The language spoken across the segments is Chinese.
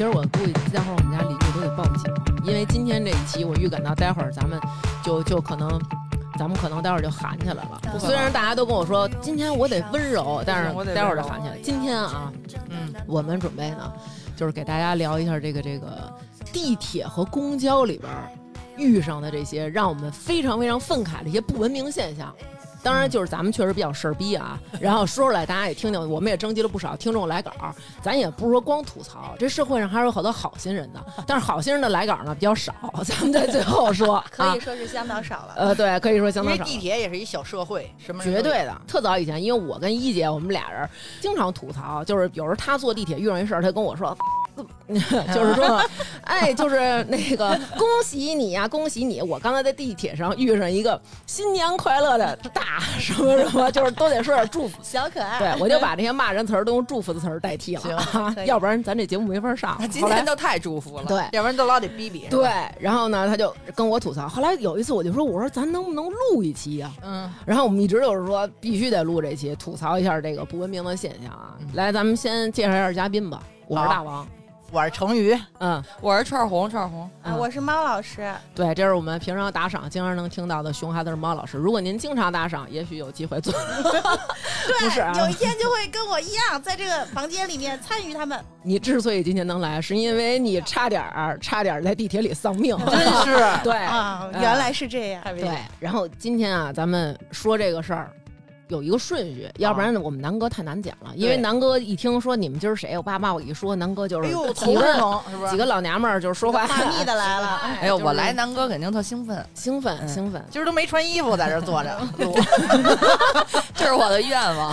其实我估计待会儿我们家邻居都得报警，因为今天这一期我预感到待会儿咱们就就可能。咱们可能待会儿就喊起来了。虽然大家都跟我说今天我得温柔，但是我待会儿就喊起来。今天啊，嗯，我们准备呢，就是给大家聊一下这个这个地铁和公交里边儿遇上的这些让我们非常非常愤慨的一些不文明现象。当然，就是咱们确实比较事儿逼啊，然后说出来大家也听听，我们也征集了不少听众来稿。咱也不是说光吐槽，这社会上还是有好多好心人的，但是好心人的来稿呢比较少，咱们在最后说，可以啊说是相当少了。呃，对，可以说相当少。因为地铁也是一小社会，什么绝对的，特早以前，因为我跟一姐我们俩人经常吐槽，就是有时候她坐地铁遇上一事儿，她跟我说，就是说，哎，就是那个恭喜你呀、恭喜你！我刚才在地铁上遇上一个新年快乐的大什么什么，就是都得说点祝福。小可爱，对，我就把这些骂人词儿都用祝福的词儿代替了要不然咱这节目没法上。今天都太祝福了，对要不然都老得逼逼。对，然后呢，他就跟我吐槽。后来有一次，我就说，我说咱能不能录一期呀、嗯，然后我们一直就是说必须得录这期，吐槽一下这个不文明的现象啊。来，咱们先介绍一下嘉宾吧。我是大王，我是成鱼，嗯，我是串红，串红，啊，我是猫老师，对，这是我们平常打赏经常能听到的熊孩子是猫老师。如果您经常打赏，也许有机会做。对，啊有一天就会跟我一样，在这个房间里面参与他们。你之所以今天能来，是因为你差点儿差点儿在地铁里丧命。真是 对啊，嗯原来是这样。对，然后今天啊，咱们说这个事儿。有一个顺序，要不然我们南哥太难讲了。因为对南哥一听说你们今儿谁，我爸妈我一说，南哥就是哎呦，头几个疼是？几个老娘们儿就是说话大蜜的来了，哎呦，就是我来南哥肯定特兴奋，兴奋嗯兴奋，今儿都没穿衣服，在这坐着录。这是我的愿望。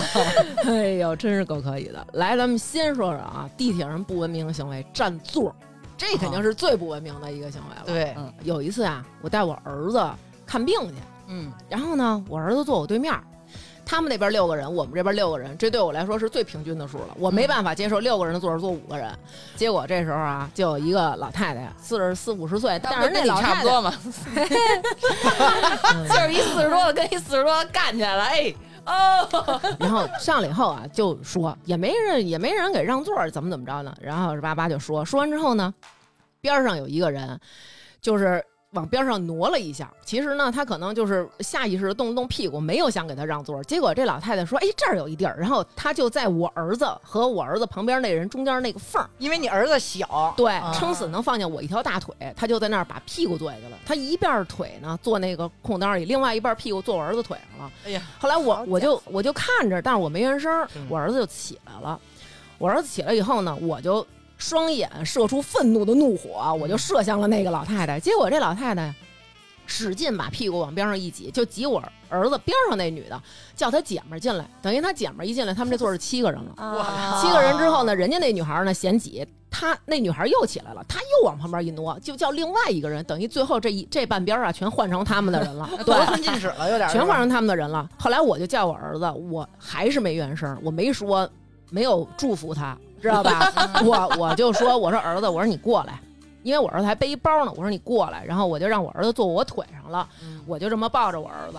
哎呦，真是够可以的。来，咱们先说说啊，地铁上不文明的行为，占座儿，这肯定是最不文明的一个行为了。，对，嗯有一次啊，我带我儿子看病去，嗯，然后呢，我儿子坐我对面儿。他们那边六个人，我们这边六个人，这对我来说是最平均的数了。我没办法接受六个人的座儿坐五个人。结果这时候啊，就有一个老太太，四十四五十岁，但是那老太太差不多嘛，嗯 就是一四十多的跟一四十多的干起来了，哎，哦，然后上来以后啊，就说也没人也没人给让座儿，怎么怎么着呢？然后是叭叭就说，说完之后呢，边上有一个人，就是往边上挪了一下。其实呢，他可能就是下意识的动了动屁股，没有想给他让座。结果这老太太说：“哎，这儿有一地儿。”然后他就在我儿子和我儿子旁边那人中间那个缝儿，因为你儿子小，对，啊撑死能放下我一条大腿，他就在那儿把屁股坐下去了。他一半腿呢坐那个空档里，另外一半屁股坐我儿子腿上了。哎呀，后来我我就我就看着，但是我没原声嗯，我儿子就起来了。我儿子起来以后呢，我就双眼射出愤怒的怒火，我就射向了那个老太太。结果这老太太使劲把屁股往边上一挤，就挤我儿子边上那女的，叫她姐们儿进来。等于她姐们儿一进来，他们这座是七个人了。啊七个人之后呢，人家那女孩呢嫌挤，她那女孩又起来了，她又往旁边一挪，就叫另外一个人，等于最后这一这半边啊全换成他们的人了，对得，寸进尺了，有点 全换成他们的人了。后来我就叫我儿子，我还是没原声，我没说，没有祝福他，知道吧？我我就说，我说儿子，我说你过来。因为我儿子还背一包呢，我说你过来，然后我就让我儿子坐我腿上了，嗯我就这么抱着我儿子，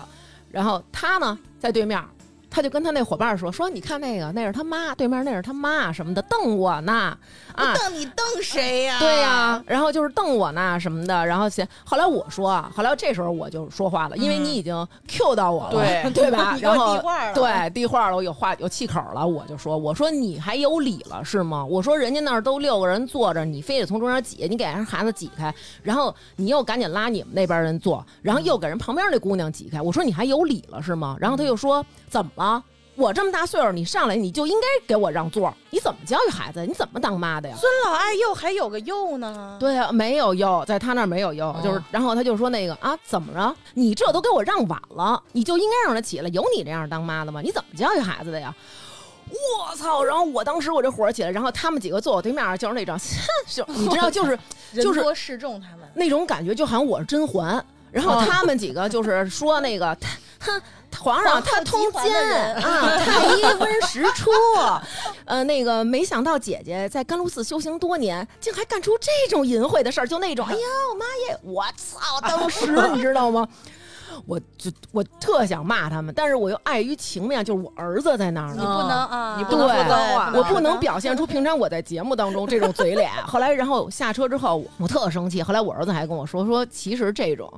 然后他呢在对面，他就跟他那伙伴说说你看那个那是他妈，对面那是他妈什么的，瞪我呢啊，瞪你瞪谁呀？对呀、然后就是瞪我呢什么的，然后先后来我说啊，后来这时候我就说话了，因为你已经 Q 到我了，对 对吧？然后对递话了，我有话有气口了，我就说我说你还有理了是吗？我说人家那儿都六个人坐着，你非得从中间挤，你给人孩子挤开，然后你又赶紧拉你们那边人坐，然后又给人旁边那姑娘挤开，我说你还有理了是吗？然后他又说怎么了？我这么大岁数，你上来你就应该给我让座，你怎么教育孩子？你怎么当妈的呀？孙老爱幼还有个幼呢。对啊，没有幼，在他那儿没有优，就是，然后他就说那个啊，怎么着？你这都给我让晚了，你就应该让他起来。有你这样当妈的吗？你怎么教育孩子的呀？我操！然后我当时我这火起来，然后他们几个坐我对面，就是那种，就你知道，就是就是人多势众，他们那种感觉，就好像我是甄嬛。然后他们几个就是说那个，他哼，皇上他通奸啊，太医温实初，呃，那个没想到姐姐在甘露寺修行多年，竟还干出这种淫秽的事儿，就那种，哎呀，我妈耶，我操！当时你知道吗？我就我特想骂他们，但是我又碍于情面，就是我儿子在那儿呢你，不能啊，你不能说脏话我不能表现出平常我在节目当中这种嘴脸。后来，然后下车之后，我特生气。后来我儿子还跟我说说，其实这种，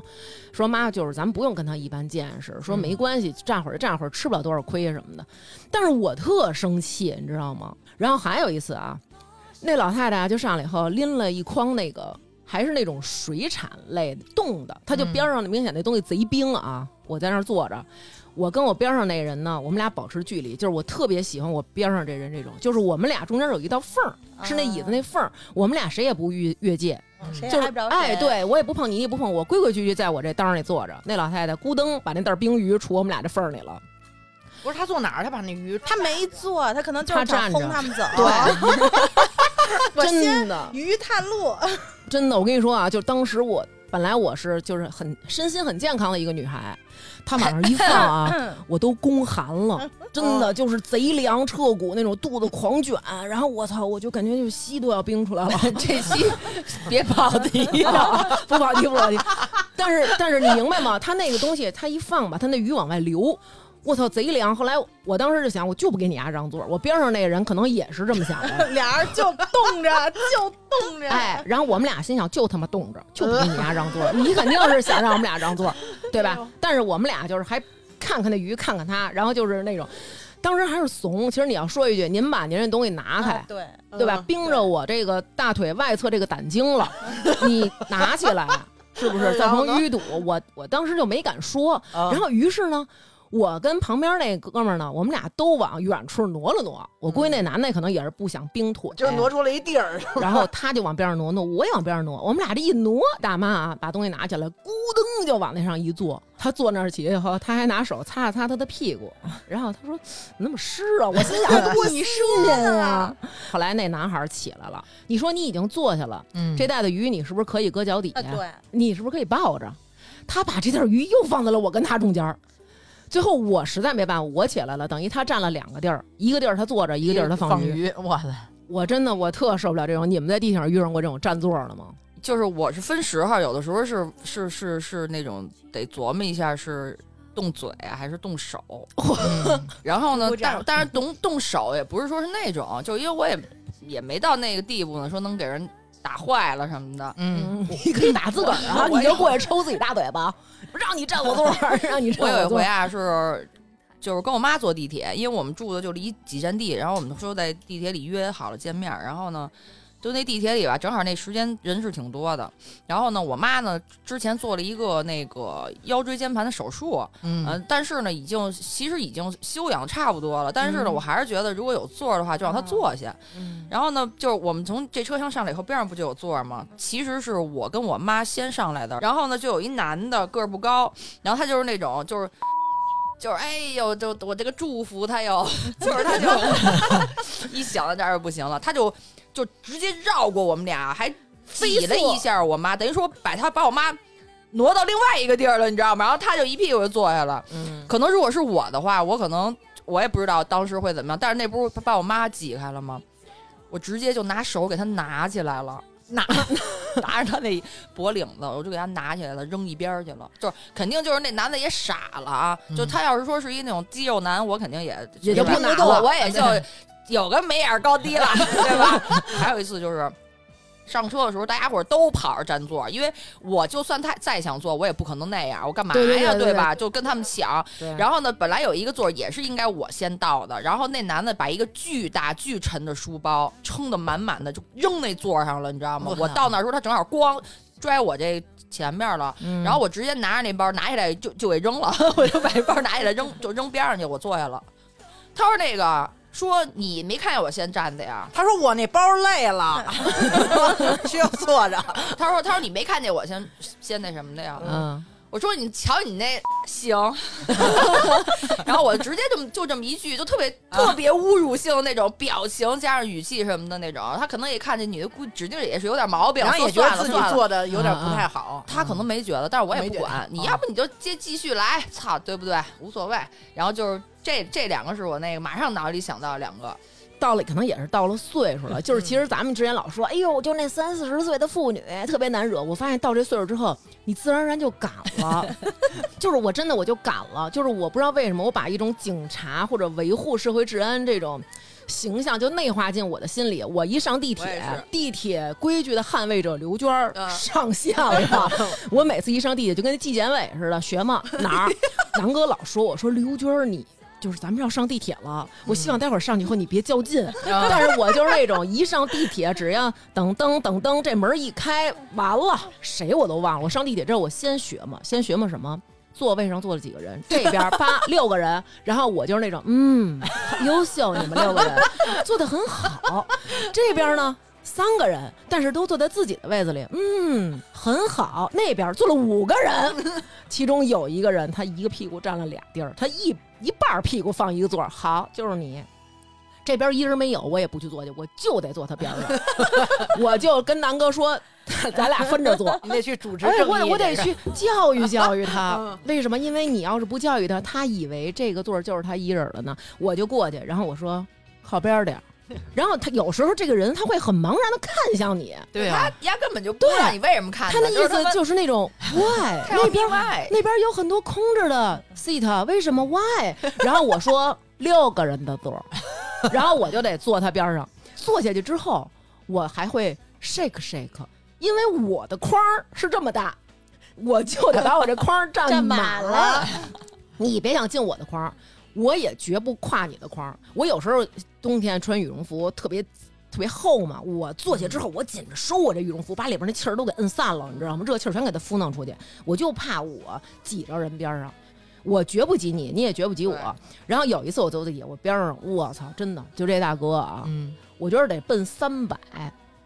说妈就是咱们不用跟他一般见识，说没关系，站会儿站会儿吃不了多少亏什么的。但是我特生气，你知道吗？然后还有一次啊，那老太太啊就上来以后拎了一筐那个。还是那种水产类的冻的，他就边上明显那东西贼冰啊！我在那儿坐着，我跟我边上那人呢，我们俩保持距离，就是我特别喜欢我边上这人这种，就是我们俩中间有一道缝儿，是那椅子那缝儿，我们俩谁也不越越界，就是谁也挨不着哎，，对我也不碰你，你也不碰我，规规矩矩在我这裆上里坐着。那老太太咕噔把那袋冰鱼杵我们俩这缝儿里了，不是他坐哪儿？他把那鱼他没坐，他可能就是想他站着轰他们走。对，真的鱼探路，真的，我跟你说啊，就当时我本来我是就是很身心很健康的一个女孩，她往上一放啊，我都宫寒了，真的就是贼凉彻骨那种，肚子狂卷，然后我操，我就感觉就心都要冰出来了。这期别跑题了不跑题不跑题，但是但是你明白吗？它那个东西，它一放吧，它那鱼往外流。我操，贼凉！后来我当时就想，我就不给你丫让座。我边上那个人可能也是这么想的，俩人就冻着，就冻着。哎，然后我们俩心想，就他妈冻着，就不给你丫让座。你肯定是想让我们俩让座，对吧？但是我们俩就是还看看那鱼，看看他，然后就是那种，当时还是怂。其实你要说一句，您把您这东西拿开，哎对，对吧？冰着我这个大腿外侧这个胆经了，你拿起来，是不是 造成淤堵？我我当时就没敢说，然后于是呢。我跟旁边那哥们儿呢，我们俩都往远处挪了挪。我估计那男的可能也是不想冰腿，就挪出了一地儿，然后他就往边上挪挪，我也往边上挪。我们俩这一挪，大妈啊，把东西拿起来，咕噔就往那上一坐。他坐那儿起以后，他还拿手擦了擦他的屁股，然后他说：“怎么那么湿啊？”我心想：“多新鲜啊！”后来那男孩起来了，你说你已经坐下了，嗯这袋子鱼你是不是可以搁脚底下？啊对，你是不是可以抱着？他把这袋鱼又放在了我跟他中间儿。最后我实在没办法，我起来了，等于他占了两个地儿，一个地儿他坐着，一个地儿他放鱼。鱼，哇塞！我真的我特受不了这种。你们在地铁上遇上过这种占座的吗？就是我是分时候，有的时候是是是是那种得琢磨一下是动嘴啊还是动手，然后呢但 但是动动手也不是说是那种，就因为我也也没到那个地步呢，说能给人打坏了什么的。嗯，你可以打自个儿啊，你就过去抽自己大嘴巴，让你占我座儿，让你占座。我有一回啊是。就是跟我妈坐地铁，因为我们住的就离几站地，然后我们说在地铁里约好了见面，然后呢，就那地铁里吧，正好那时间人是挺多的。然后呢，我妈呢之前做了一个那个腰椎间盘的手术，嗯呃，但是呢，已经其实已经休养差不多了，但是呢，嗯我还是觉得如果有座儿的话，就让她坐下。嗯然后呢，就是我们从这车厢上来以后，边上不就有座儿吗？其实是我跟我妈先上来的，然后呢，就有一男的个儿不高，然后他就是那种就是。就是哎呦，就我这个祝福他哟，就是他就一想到这儿就不行了，他就就直接绕过我们俩，还挤了一下我妈，等于说把他把我妈挪到另外一个地儿了，你知道吗？然后他就一屁股就坐下了。嗯，可能如果是我的话，我可能我也不知道当时会怎么样，但是那不是把我妈挤开了吗？我直接就拿手给他拿起来了，拿 拿着他那脖领子，我就给他拿起来了，扔一边去了。就是肯定就是那男的也傻了啊！就他要是说是一那种肌肉男，我肯定也也就不拿我了我也 就有个眉眼高低了，对吧？还有一次就是。上车的时候，大家伙儿都跑着占座，因为我就算他再想坐，我也不可能那样，我干嘛呀，对吧？就跟他们抢。然后呢，本来有一个座也是应该我先到的，然后那男的把一个巨大巨沉的书包撑得满满的，就扔那座上了，你知道吗我？到那儿时候，他正好咣拽我这前面了，嗯然后我直接拿着那包拿起来就就给扔了，我就把这包拿起来扔就扔边上去，我坐下了。他说那个说你没看见我先站的呀？他说我那包累了，需要坐着。他说他说你没看见我先先那什么的呀？嗯，我说你瞧你那行，然后我直接就就这么一句，就特别特别侮辱性的那种表情加上语气什么的那种，他可能也看见女的估指定也是有点毛病，然后也觉得自己。做的有点不太好，他可能没觉得，但是我也不管，你啊要不你就接继续来，操，对不对？无所谓。然后就是这这两个是我那个马上脑子里想到的两个，到了可能也是到了岁数了，就是其实咱们之前老说，哎呦，就那三四十岁的妇女特别难惹。我发现到这岁数之后，你自然而然就敢了，就是我真的我就敢了，就是我不知道为什么我把一种警察或者维护社会治安这种。形象就内化进我的心里。我一上地铁地铁规矩的捍卫者刘娟儿嗯上线了。我每次一上地铁就跟纪检委似的，学嘛哪儿？南哥老说我说刘娟儿你。就是咱们要上地铁了，我希望待会儿上去以后你别较劲。但是我就是那种一上地铁，只要等噔等噔这门一开，完了谁我都忘了。我上地铁之后，我先学嘛，先学嘛什么？座位上坐了几个人，这边八 六个人，然后我就是那种嗯，优秀，你们六个人 做的很好。这边呢三个人，但是都坐在自己的位子里，嗯，很好。那边坐了五个人，其中有一个人他一个屁股占了俩地儿，他一一半屁股放一个座儿，好，就是你。这边一人没有，我也不去坐去，我就得坐他边上。我就跟南哥说，咱俩分着坐。你得去主持。我我得去教育教育他。为什么？因为你要是不教育他，他以为这个座就是他一人了呢。我就过去，然后我说靠边点儿。然后他有时候这个人他会很茫然的看向你，对啊。他，压根本就不知道你为什么看他的意思就是那种 why 那边 why 那边有很多空着的 seat，为什么 why？然后我说六个人的座儿，然后我就得坐他边上。坐下去之后，我还会 shake shake，因为我的框是这么大，我就得把我这框占占满满了。你别想进我的框儿，我也绝不跨你的框。我有时候冬天穿羽绒服特别。特别厚嘛，我坐下之后，我紧着收我这羽绒服，把里边那气儿都给摁散了，你知道吗？热气儿全给它敷弄出去，我就怕我挤着人边上，我绝不挤你，你也绝不挤我。然后有一次我坐地铁，我边上，我操，真的就这大哥啊，嗯，我觉得得奔三百，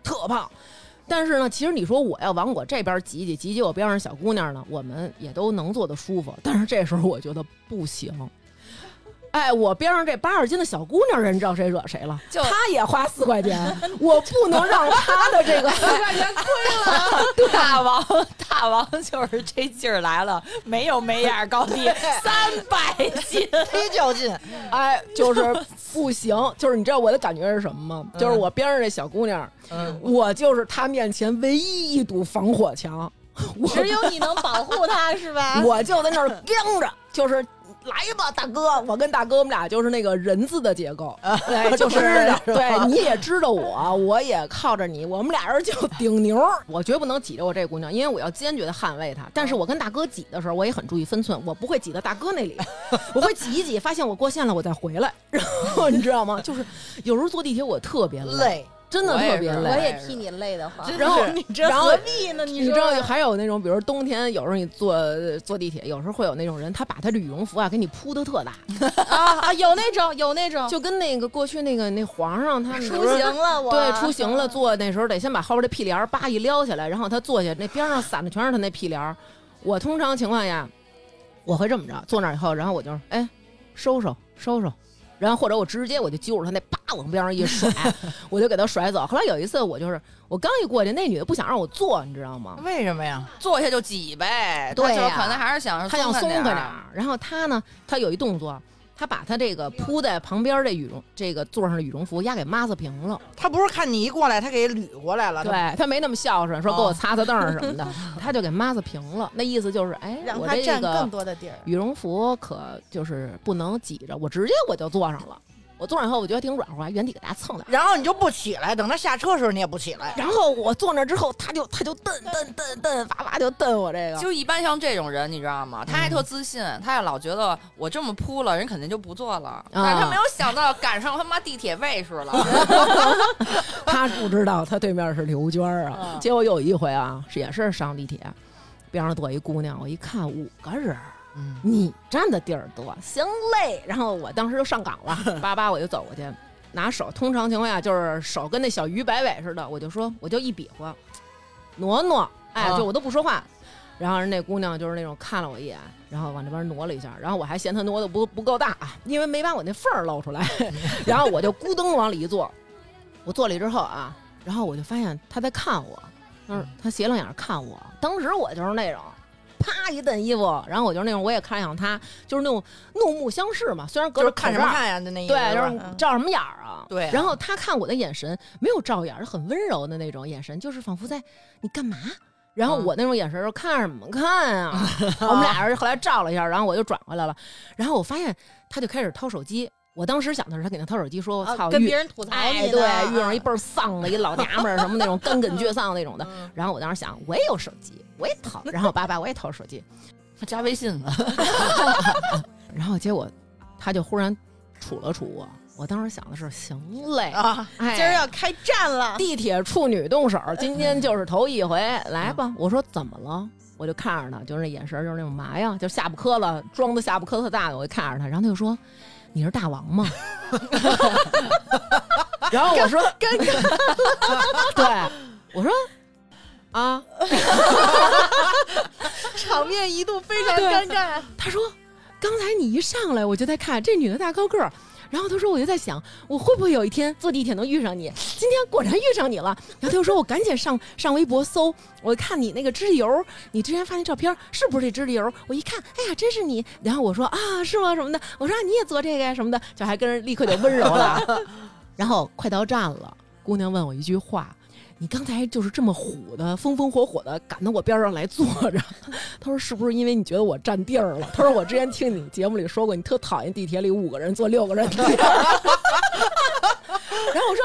特胖。但是呢，其实你说我要往我这边挤挤，挤挤我边上小姑娘呢，我们也都能坐得舒服。但是这时候我觉得不行。哎，我边上这八十斤的小姑娘，人知道谁惹谁了？就她也花四块钱，我不能让她的这个 四块钱亏了 大王，大王就是这劲儿来了，没有眉眼高低，三百斤，忒较劲。哎，就是不行，就是你知道我的感觉是什么吗？就是我边上这小姑娘，嗯，我就是她面前唯一一堵防火墙，只有你能保护他，是吧？我就在那儿 僵着，就是来吧，大哥，我跟大哥我们俩就是那个人字的结构，对，就是对，你也知道我，我也靠着你，我们俩人就顶牛。我绝不能挤着我这姑娘，因为我要坚决的捍卫她。但是我跟大哥挤的时候，我也很注意分寸，我不会挤到大哥那里，我会挤一挤，发现我过线了，我再回来。然后你知道吗？就是有时候坐地铁我特别累，累，真的特别累。我也替你累得慌。然后是你这然后何必呢？你你知道还有那种，比如冬天，有时候你坐坐地铁，有时候会有那种人，他把他的羽绒服啊给你铺的特大，啊啊，有那种有那种就跟那个过去那个那皇上他们出行了，我对出行了坐那时候得先把后边这屁帘儿叭一撩起来，然后他坐下那边上散的全是他那屁帘儿。我通常情况下我会这么着，坐那儿以后，然后我就哎收收收收。然后或者我直接我就揪着他那叭往边上一甩，我就给他甩走。后来有一次我就是我刚一过去，那女的不想让我坐，你知道吗？为什么呀？坐下就挤呗，对呀可能还是想她想松开点儿。然后她呢，她有一动作，他把他这个铺在旁边这羽绒这个座上的羽绒服压给抹子平了。他不是看你一过来，他给捋过来了。对他没那么孝顺，说给我哦擦擦凳儿什么的，他就给抹子平了。那意思就是，哎，让他占更个多的地儿。羽绒服可就是不能挤着，我直接我就坐上了。我坐上以后，我觉得挺软和，还原地给大家蹭的。然后你就不起来，等他下车的时候你也不起来。然后我坐那之后，他就他就蹬蹬蹬蹬，哇哇就蹬我这个。就一般像这种人，你知道吗？他还特自信，他也老觉得我这么扑了，人肯定就不坐了。但是他没有想到赶上他妈地铁位数了。他不知道他对面是刘娟儿啊。嗯结果有一回啊，也是上地铁，边上坐一姑娘，我一看五个人儿，嗯，你占的地儿多，行嘞。然后我当时就上岗了，叭叭我就走过去，拿手，通常情况下就是手跟那小鱼摆尾似的，我就说我就一比划，挪挪，哎，啊就我都不说话。然后人那姑娘就是那种看了我一眼，然后往这边挪了一下，然后我还嫌她挪的不不够大，因为没把我那缝儿露出来，然后我就咕噔往里一坐，我坐里之后啊，然后我就发现她在看我，嗯，她斜楞眼儿看我，当时我就是那种，啪一蹬衣服，然后我就那种我也看向他，就是那种怒目相视嘛，虽然隔着看什么看呀？就那意思对，就是照什么眼儿啊？对啊然后他看我的眼神没有照眼很温柔的那种眼神，就是仿佛在你干嘛？然后嗯我那种眼神说看什么看啊？我们俩人后来照了一下，然后我就转回来了，然后我发现他就开始掏手机。我当时想的是他给他掏手机，说：“我啊操，遇跟别人吐槽哎，你呢对，遇上一啊倍儿丧的一老娘们儿，什么那种干梗倔丧那种的。嗯然后我当时想，我也有手机，我也掏，然后我爸爸我也掏手机，他加微信了，然后结果他就忽然杵了杵我，我当时想的是，行嘞，啊，哎，今儿要开战了，地铁处女动手，今天就是头一回，来吧。我说怎么了？我就看着他，就是那眼神，就是那种嘛呀，就下巴磕了，装的下巴磕特大的，我就看着他，然后他就说：“你是大王吗？” 然后我说：“尴尬。”对，我说：“啊。场面一度非常尴尬。”他说：“刚才你一上来，我就在看这女的大高个儿。”然后他说：“我就在想，我会不会有一天坐地铁能遇上你？今天果然遇上你了。”然后他就说：“我赶紧上上微博搜，我看你那个指甲油，你之前发那照片是不是这指甲油？我一看，哎呀，真是你！然后我说啊，是吗？什么的？我说、你也做这个呀？什么的？就还跟人立刻就温柔了。然后快到站了，姑娘问我一句话。你刚才就是这么虎的，风风火火的赶到我边上来坐着。他说：“是不是因为你觉得我占地儿了？”他说：“我之前听你节目里说过，你特讨厌地铁里五个人坐六个人的地儿。”然后我说：“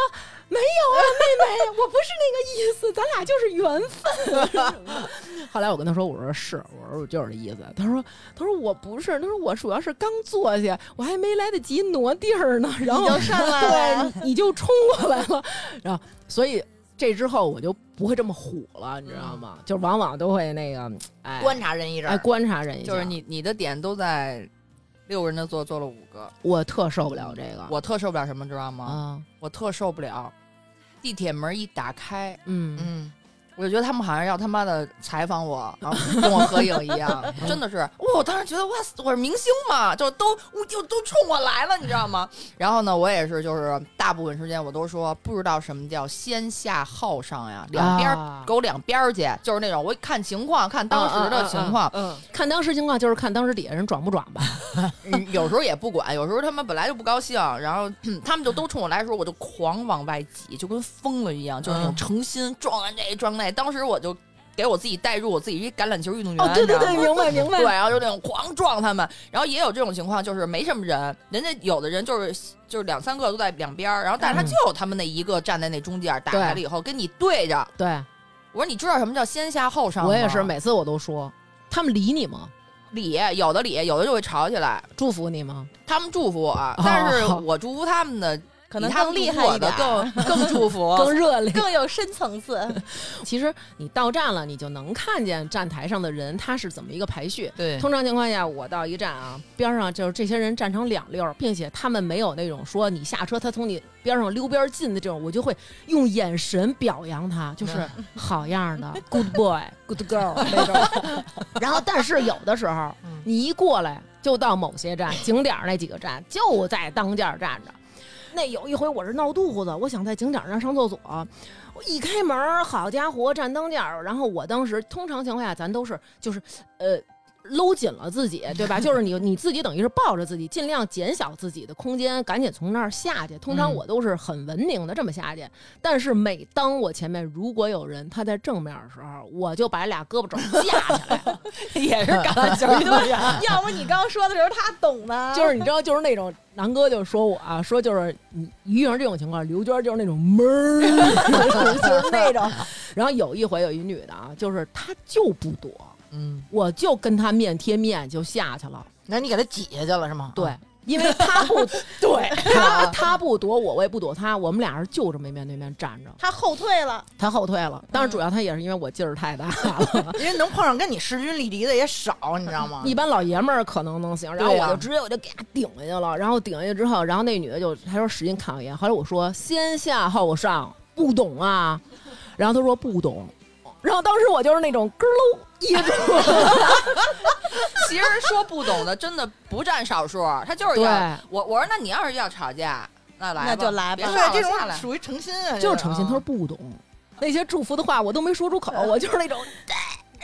没有啊，妹妹，我不是那个意思，咱俩就是缘分。”后来我跟他说：“我说是，我说我就是这意思。”他说：“他说我不是，他说我主要是刚坐下，我还没来得及挪地儿呢，然后上来了对，你就冲过来了，然后所以。”这之后我就不会这么虎了，你知道吗？就往往都会那个，哎，观察人一阵哎，观察人一阵。就是你你的点都在六个人的座坐了五个，我特受不了这个，我特受不了什么，知道吗？啊，我特受不了地铁门一打开，嗯嗯，我就觉得他们好像要他妈的采访我，然后跟我合影一样，真的是，哇！我当时觉得哇塞，我是明星嘛，就都就都冲我来了，你知道吗？然后呢，我也是，就是大部分时间我都说不知道什么叫先下后上呀，两边儿啊给我两边儿去，就是那种我看情况，看当时的情况，嗯，看当时情况就是看当时底下人转不转吧。嗯，有时候也不管，有时候他们本来就不高兴，然后、嗯他们就都冲我来的时候，我就狂往外挤，就跟疯了一样，就是那种嗯诚心撞完这撞那。当时我就给我自己带入我自己一橄榄球运动员，哦，对对对，明白明白。对，然后就那种狂撞他们，然后也有这种情况，就是没什么人，人家有的人就是就是两三个都在两边儿，然后但是他嗯就有他们那一个站在那中间，打开了以后跟你对着。对我说你知道什么叫先下后上吗？我也是，每次我都说，他们理你吗？理有的理，有的就会吵起来。祝福你吗？他们祝福我，但是 我祝福他们的可能他更厉害一点更 更祝福，更热烈。更有深层次。其实你到站了，你就能看见站台上的人他是怎么一个排序。对通常情况下，我到一站啊，边上就是这些人站成两溜，并且他们没有那种说你下车他从你边上溜边进的这种，我就会用眼神表扬他，就是好样的，good boy，good girl 那种。然后，但是有的时候嗯你一过来就到某些站景点那几个站就在当间站着。那有一回我是闹肚子，我想在景点儿上上厕所，我一开门，好家伙，站当间儿。然后我当时通常情况下咱都是就是呃。搂紧了自己，对吧？就是你你自己等于是抱着自己，尽量减小自己的空间，赶紧从那儿下去。通常嗯我都是很文明的这么下去，但是每当我前面如果有人他在正面的时候，我就把俩胳膊肘架起来，也是 橄榄球运动员。要不你刚说的时候他懂呢，就是你知道，就是那种南哥就说我啊，说就是你一遇上这种情况，刘娟就是那种闷儿，就是那种。然后有一回有一女的啊，就是她就不躲，嗯，我就跟他面贴面就下去了。那你给他挤下去了是吗？对，因为他不 对，他他不躲我，我也不躲他，我们俩人就这么面对面站着。他后退了，他后退了，但是主要他也是因为我劲儿太大了。因为能碰上跟你势均力敌的也少，你知道吗？一般老爷们儿可能能行，然后我就直接我就给他顶下去了，然后顶下去之后，然后那女的就她说使劲看我一眼，后来我说先下后上，不懂啊，然后她说不懂，然后当时我就是那种咯喽噎住了，其实说不懂的真的不占少数，他就是对要我。我说那你要是要吵架，那来吧那就来吧别上对这了下来。种属于诚心啊，就是诚心，他说不懂，那些祝福的话我都没说出口，我就是那种。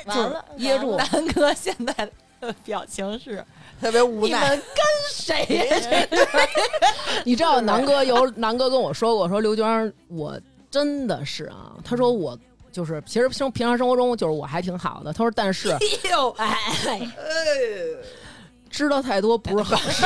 完了噎住。南哥现在的表情是特别无奈。你们跟谁呀？你知道南哥有南哥跟我说过，说刘娟，我真的是啊，他说我就是其实生平常生活中就是我还挺好的，他说但是哎呦，哎，知道太多不是好事。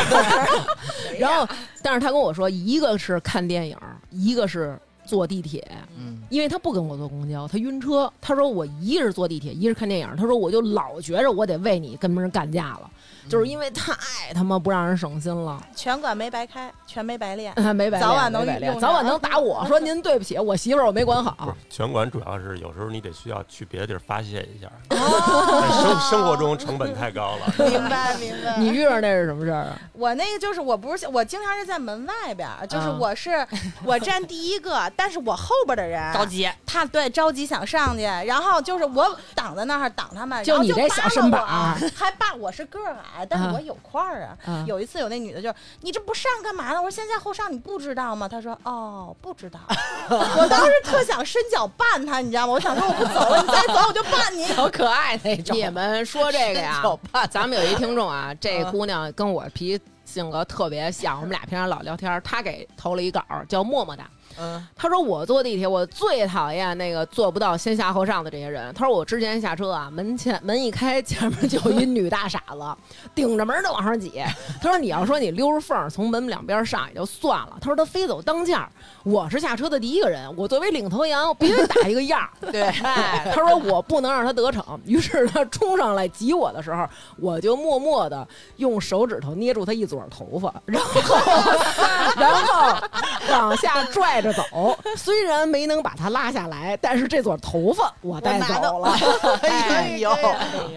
然后，但是他跟我说，一个是看电影，一个是坐地铁，嗯，因为他不跟我坐公交，他晕车。他说我一个是坐地铁，一个是看电影。他说我就老觉着我得为你跟别人干架了，就是因为太他妈不让人省心了。拳馆没白开，拳没白练。没白练早晚能练早晚能打我说您对不起，我媳妇儿我没管好不是。拳馆，主要是有时候你得需要去别的地儿发泄一下，哦生生活中成本太高了。明白明白。你遇上那是什么事儿啊？我那个就是我不是我经常是在门外边儿，就是啊我是我站第一个，但是我后边的人着急，他对着急想上去，然后就是我挡在那儿挡他们，就你这然后扒拉小身板我还扒我是个儿矮，但是啊我有块儿啊。啊有一次有那女的就是你这不上干嘛呢？我说先下后上你不知道吗？她说哦不知道。我当时特想伸脚绊她，你知道吗？我想说我不走了，你再走我就绊你。好可爱那种。你们说这个呀，咱们有一听众啊，这姑娘跟我脾气性格特别像，我们俩平常老聊天，她给投了一稿叫默默的。嗯，他说我坐地铁，我最讨厌那个做不到先下后上的这些人。他说我之前下车啊，门前门一开，前面就有一女大傻子，顶着门就往上挤。他说你要说你溜着缝从门两边上也就算了，他说他非走当间儿，我是下车的第一个人，我作为领头羊，我必须打一个样儿。对，哎，他说我不能让他得逞，于是他冲上来挤我的时候，我就默默的用手指头捏住他一撮头发，然后然后往下拽着走。虽然没能把他拉下来，但是这撮头发我带走了。哎呦，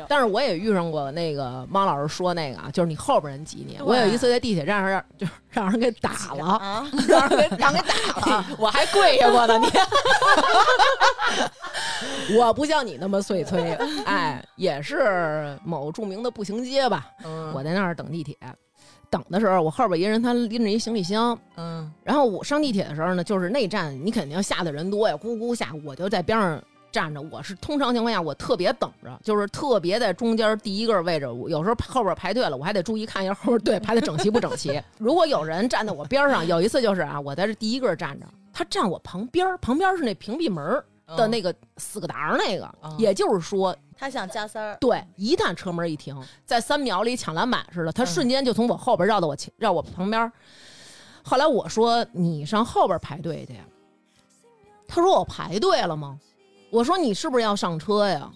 但是我也遇上过那个猫老师说那个啊，就是你后边人挤你。我有一次在地铁站上让就让人给打了，啊，让人给让给打了，我还跪下过呢。你。我不像你那么碎催，哎，也是某著名的步行街吧。嗯我在那儿等地铁，等的时候，我后边一人他拎着一行李箱，嗯然后我上地铁的时候呢，就是那站你肯定下的人多呀，咕咕下，我就在边上站着。我是通常情况下我特别等着，就是特别在中间第一个位置。我有时候后边排队了，我还得注意看一下后边队排的整齐不整齐。如果有人站在我边上，有一次就是啊，我在这第一个站着，他站我旁边，旁边是那屏蔽门的那个四个档儿那个，嗯也就是说他想加塞儿，对，一旦车门一停，在三秒里抢篮板似的，他瞬间就从我后边绕到我前，绕我旁边。后来我说：“你上后边排队去。”他说：“我排队了吗？”我说：“你是不是要上车呀？”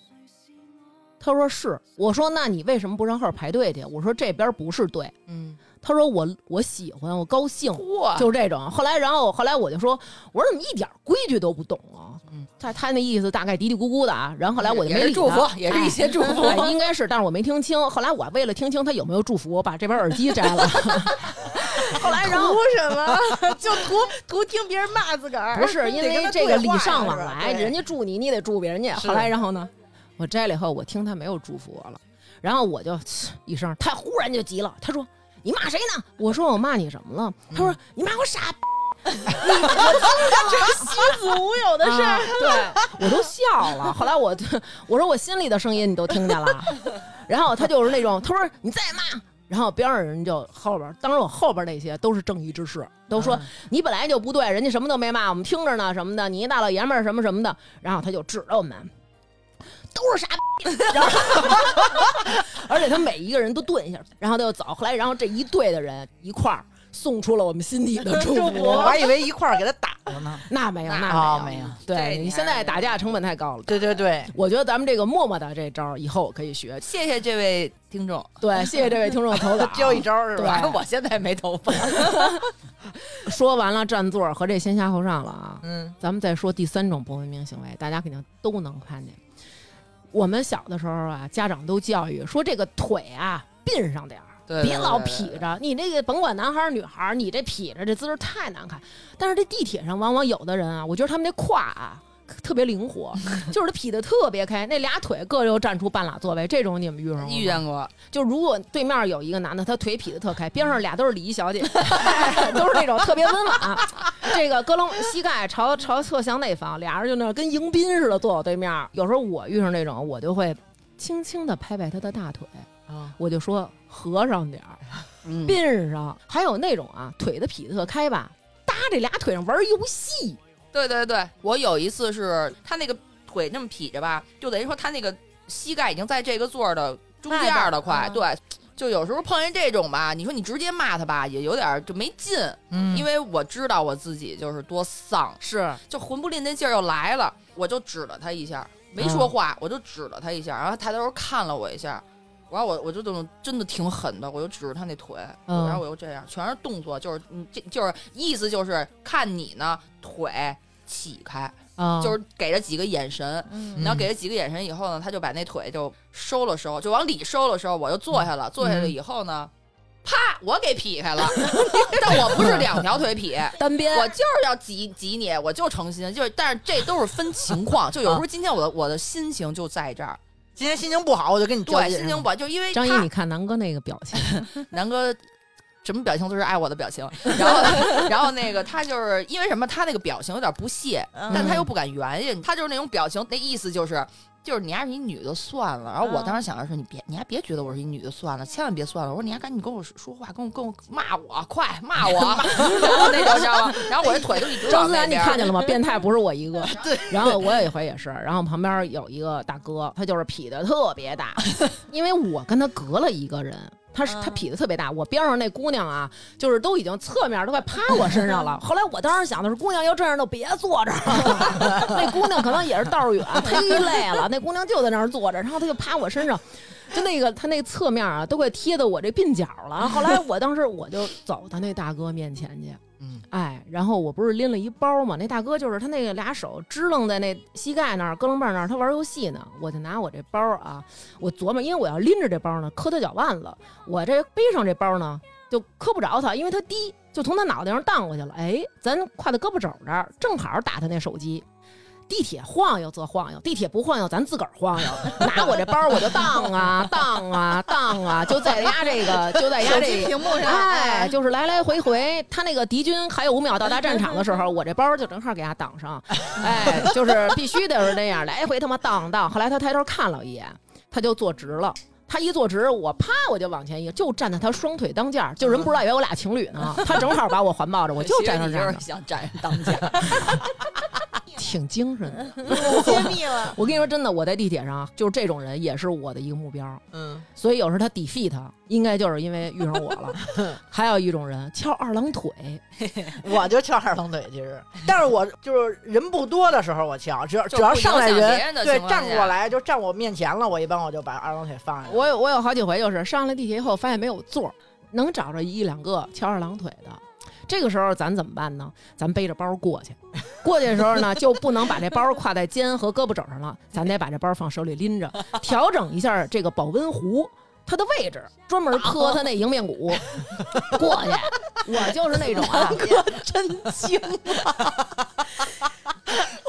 他说：“是。”我说：“那你为什么不上后边排队去？”我说：“这边不是队。嗯，”他说：“我我喜欢，我高兴。”，就是这种。后来，然后后来我就说，我说怎么一点规矩都不懂啊？嗯，他他那意思大概嘀嘀咕咕的啊。然后后来我就没理他福，也是一些祝福。哎，应该是，但是我没听清。后来我为了听清他有没有祝福，我把这边耳机摘了。后来，然后 图什么？就图图听别人骂自个儿。不是因为这个礼尚往来，人家祝你，你得祝别人家。后来，然后呢，我摘了以后，我听他没有祝福我了，然后我就一声，他忽然就急了，他说：“你骂谁呢？”我说：“我骂你什么了？”他说：“你骂我傻逼。”虚子无有的事儿。啊对我都笑了。后来我就我说我心里的声音你都听见了，然后他就是那种他说你再骂。然后边上人就后边，当时我后边那些都是正义之士，都说、你本来就不对，人家什么都没骂，我们听着呢什么的，你一大老爷们儿什么什么的，然后他就指着我们，都是傻逼，然后而且他每一个人都顿一下，然后他就走，后来然后这一队的人一块儿送出了我们心底的 祝福，我还以为一块儿给他打了呢。那没有，那没有没有。对你现在打架成本太高了。对对对，我觉得咱们这个默默的这招以后可以学。谢谢这位听众，对，谢谢这位听众的投稿。教一招是吧？对我现在没头发。说完了占座和这先下后上了啊，嗯咱们再说第三种不文明行为，大家肯定都能看见。我们小的时候啊，家长都教育说这个腿啊并上点儿。对别老劈着，你这个甭管男孩儿女孩儿，你这劈着这姿势太难看。但是这地铁上往往有的人啊，我觉得他们那胯啊特别灵活，就是他劈的特别开，那俩腿各又站出半拉座位，这种你们遇上过吗？遇见过，就如果对面有一个男的，他腿劈的特开，边上俩都是礼仪小姐，都是那种特别温婉，这个胳楞膝盖朝朝侧向内方，俩人就那跟迎宾似的坐我对面。有时候我遇上这种，我就会轻轻的拍拍他的大腿，啊，我就说合上点儿，嗯并上。还有那种啊，腿的劈得特开吧，搭这俩腿上玩游戏，对对对，我有一次是他那个腿那么劈着吧，就等于说他那个膝盖已经在这个座儿的中间儿了，快嗯对。就有时候碰见这种吧，你说你直接骂他吧，也有点儿就没劲，嗯因为我知道我自己就是多丧，是就魂不吝那劲儿又来了，我就指了他一下，没说话，我就指了他一下，然后他抬头看了我一下，然后我我就这种真的挺狠的，我就指着他那腿，嗯。然后我又这样，全是动作，就是你这就是意思就是看你呢腿起开，啊，就是给了几个眼神。嗯。然后给了几个眼神以后呢，他就把那腿就收了收，就往里收了收，我就坐下了。坐下了以后呢，啪，我给劈开了，但我不是两条腿劈，单边，我就是要挤挤你，我就诚心，就是，但是这都是分情况，就有时候今天我的我的心情就在这儿，今天心情不好，我就跟你较对，心情不好，就因为张一，你看南哥那个表情，南哥什么表情都是爱我的表情，然后然后那个他就是因为什么，他那个表情有点不屑，嗯但他又不敢原因，他就是那种表情，那意思就是。就是你还是一女的算了，然后我当时想的是你别你还别觉得我是一女的算了，千万别算了。我说你还赶紧跟我说话，跟我跟我骂我，快骂我，然后那种知道吗？然后我这腿都一直张思楠，你。看见了吗？变态不是我一个。对。然后我有一回也是，然后旁边有一个大哥，他就是痞的特别大，因为我跟他隔了一个人。他是他嗯劈的特别大，我边上那姑娘啊，就是都已经侧面都快趴我身上了。后来我当时想的是，姑娘要这样就别坐着了。那姑娘可能也是道远，忒累了，那姑娘就在那儿坐着，然后她就趴我身上，就那个她那侧面啊，都快贴到我这鬓角了。后来我当时我就走到那大哥面前去，嗯哎，然后我不是拎了一包嘛，那大哥就是他那个俩手支棱在那膝盖那儿，胳楞背那儿，他玩游戏呢。我就拿我这包啊，我琢磨，因为我要拎着这包呢，磕他脚腕子，我这背上这包呢就磕不着他，因为他低，就从他脑袋上荡过去了。哎，咱挎他胳膊肘这儿，正好打他那手机。地铁晃悠则晃悠，地铁不晃悠，咱自个儿晃悠。拿我这包我就荡啊 荡啊荡啊，就在压这个，就在压这个机屏幕上，哎，就是来来回回，他那个敌军还有五秒到达战场的时候，我这包就正好给他挡上，哎，就是必须得是那样，来回他妈荡荡。后来他抬头看了一眼，他就坐直了。他一坐直，我啪我就往前一，就站在他双腿当间儿，就人不知道以为我俩情侣呢。他正好把我环抱着，我就站上站着其实你就是，想占人当家。挺精神的。揭秘了。我跟你说真的，我在地铁上就是这种人，也是我的一个目标。嗯，所以有时候他 defeat 他，应该就是因为遇上我了。还有一种人翘二郎腿，我就翘二郎腿，其实，但是我就是人不多的时候我翘，只要只要上来人人对站过来就站我面前了，我一般我就把二郎腿放下。我有我有好几回就是上了地铁以后发现没有座，能找着一两个翘二郎腿的。这个时候咱怎么办呢？咱背着包过去，过去的时候呢就不能把这包挎在肩和胳膊肘上了，咱得把这包放手里拎着，调整一下这个保温壶。它的位置专门磕他那迎面骨，过去，我就是那种啊，真精，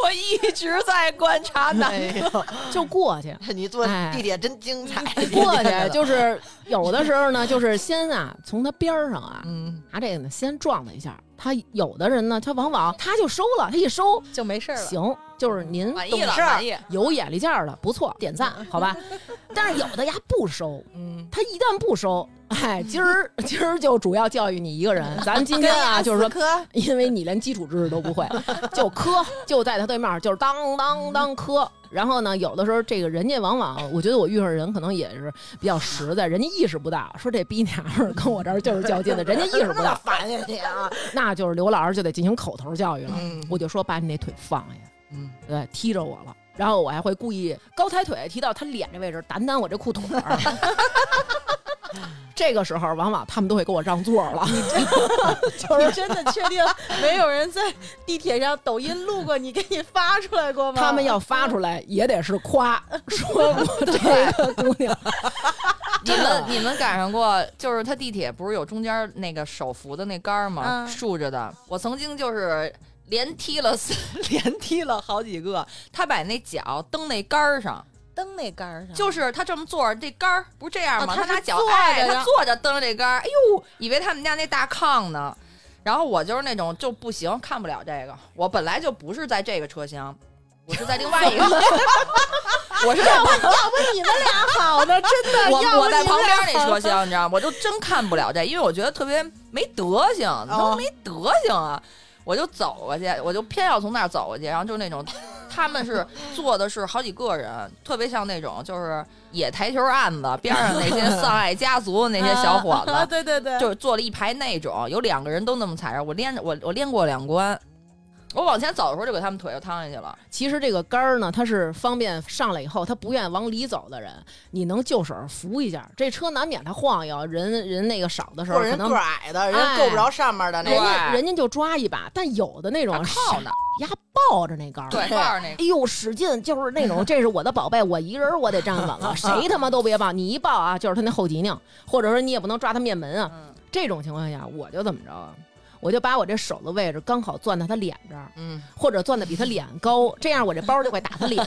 我一直在观察男哥，就过去，你坐哎地铁真精彩，过去就是有的时候呢，就是先啊从他边儿上啊嗯，拿这个呢先撞他一下。他有的人呢，他往往他就收了，他一收就没事儿了。行，就是您懂事儿。有眼力见儿了，不错，点赞，好吧。但是有的呀不收，嗯，他一旦不收，哎，今儿今儿就主要教育你一个人。咱今天啊，就是说，科 因为你连基础知识都不会，就磕，就在他对面，就是当当当磕。然后呢，有的时候这个人家往往，我觉得我遇上人可能也是比较实在，人家意识不到，说这逼娘们儿跟我这儿就是较劲的，人家意识不到，烦呀你啊，那就是刘老师就得进行口头教育了。嗯我就说把你那腿放下，嗯，对，踢着我了。然后我还会故意高抬腿踢到他脸这位置，掸掸我这裤腿儿。这个时候，往往他们都会给我让座了。你真的确定没有人在地铁上抖音录过你，给你发出来过吗？他们要发出来也得是夸，说我 这个姑娘你们你们赶上过，就是他地铁不是有中间那个手扶的那杆儿吗？嗯竖着的。我曾经就是连踢了四 连踢了好几个，他把那脚蹬那杆儿上，蹬那杆儿上，就是他这么坐着，这杆儿不是这样吗？哦他拿脚哎，他坐着蹬着这杆儿，哎呦，以为他们家那大炕呢。然后我就是那种就不行，看不了这个。我本来就不是在这个车厢，我是在另外一个。我是要不要不你们俩好呢？真的，要我我在旁边那车厢，你知道吗？我就真看不了这，因为我觉得特别没德行，怎么没德行啊？我就走过去，我就偏要从那儿走过去，然后就那种，他们是 坐的是好几个人，特别像那种就是野台球案子边上那些 丧爱家族的那些小伙啊子，对对对，就是坐了一排那种，有两个人都那么踩着，我连着我我连过两关，我往前走的时候就给他们腿就趟下去了。其实这个杆儿呢，它是方便上来以后，他不愿意往里走的人，你能就手扶一下。这车难免它晃悠，人人那个少的时候，人个儿矮的，人哎够不着上面的那人个。家人家就抓一把，但有的那种他靠呢，压抱着那杆儿，对，抱着那哎呦，使劲就是那种，这是我的宝贝，我一人我得站稳了，谁他妈都别抱，你一抱啊，就是他那后脊梁，或者说你也不能抓他面门啊。嗯，这种情况下，我就怎么着啊？我就把我这手的位置刚好攥到他脸这儿，嗯，或者攥的比他脸高，这样我这包就会打他脸。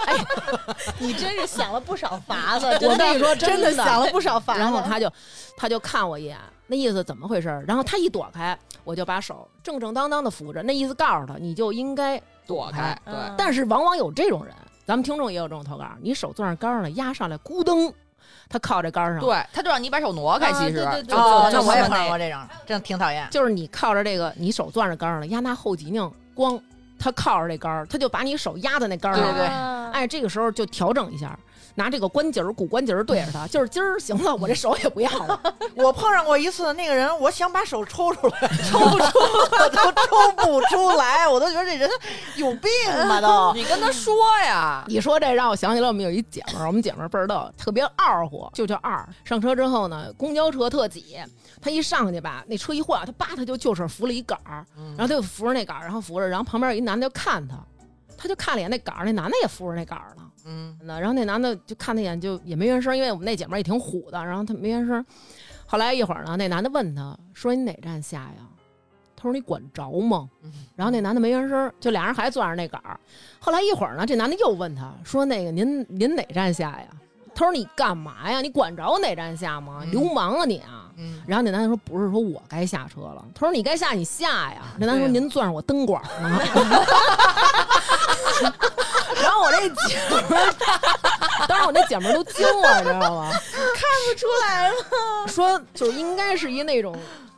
你真是想了不少法子，我跟你说，真的想了不少法子。然后他就他就看我一眼，那意思怎么回事？然后他一躲开，我就把手正正当当的扶着，那意思告诉他你就应该躲开，对。嗯但是往往有这种人，咱们听众也有这种投稿，你手攥上杆儿呢，压上来，咕噔，他靠这杆儿上，，对，他就让你把手挪开，啊其实对对对就哦，就那我也碰见过这种，真挺讨厌。就是你靠着这个，你手攥着杆上了，压那后脊梁，光他靠着这杆儿，他就把你手压在那杆儿上，对对对哎，这个时候就调整一下。拿这个关节儿、骨关节儿对着他，就是今儿行了，我这手也不要了。我碰上过一次，那个人我想把手抽出来，抽不出，我都抽不出来，我都觉得这人有病吧都。你跟他说呀，你说这让我想起了，我们有一姐们儿，我们姐们儿倍儿逗，特别二乎，就叫二。上车之后呢，公交车特挤，她一上去吧，那车一晃，她叭，她就就是扶了一杆儿，然后她就扶着那杆儿，然后扶着，然后旁边有一男的就看她，他就看了一眼那杆儿，那男的也扶着那杆儿呢。嗯，那然后那男的就看他一眼，就也没原声，因为我们那姐们儿也挺虎的，然后他没原声。后来一会儿呢，那男的问他说：“你哪站下呀？”他说：“你管着吗？”然后那男的没原声，就俩人还攥着那杆儿。后来一会儿呢，这男的又问他说：“那个您您哪站下呀？”他说：“你干嘛呀？你管着我哪站下吗？嗯流氓啊你啊！”嗯然后那男的说：“不是说我该下车了。”他说：“你该下你下呀。”那男的说：“您攥着我灯管呢。” 然后我那姐们儿，当时我那姐们儿都惊了，你知道吗？看不出来了，说就是应该是一那种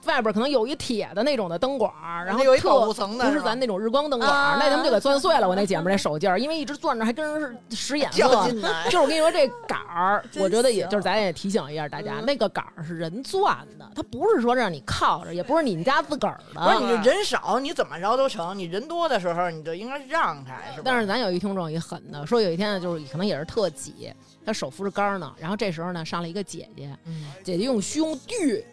外边可能有一铁的那种的灯管儿，然后有一保护层的不是咱那种日光灯管那他们就给钻碎了。我那姐们儿那手劲儿，因为一直攥着，还跟人是使眼色。就是我跟你说，这杆儿，我觉得也就是咱也提醒一下大家，嗯那个杆儿是人攥的，它不是说让你靠着，也不是你们家自个儿的。不是你人少，你怎么着都成；你人多的时候，你就应该让开，是吧？但是咱有一听众也狠的，说有一天呢，就是可能也是特挤，他手扶着杆儿呢，然后这时候呢上来一个姐姐，嗯姐姐用胸锯，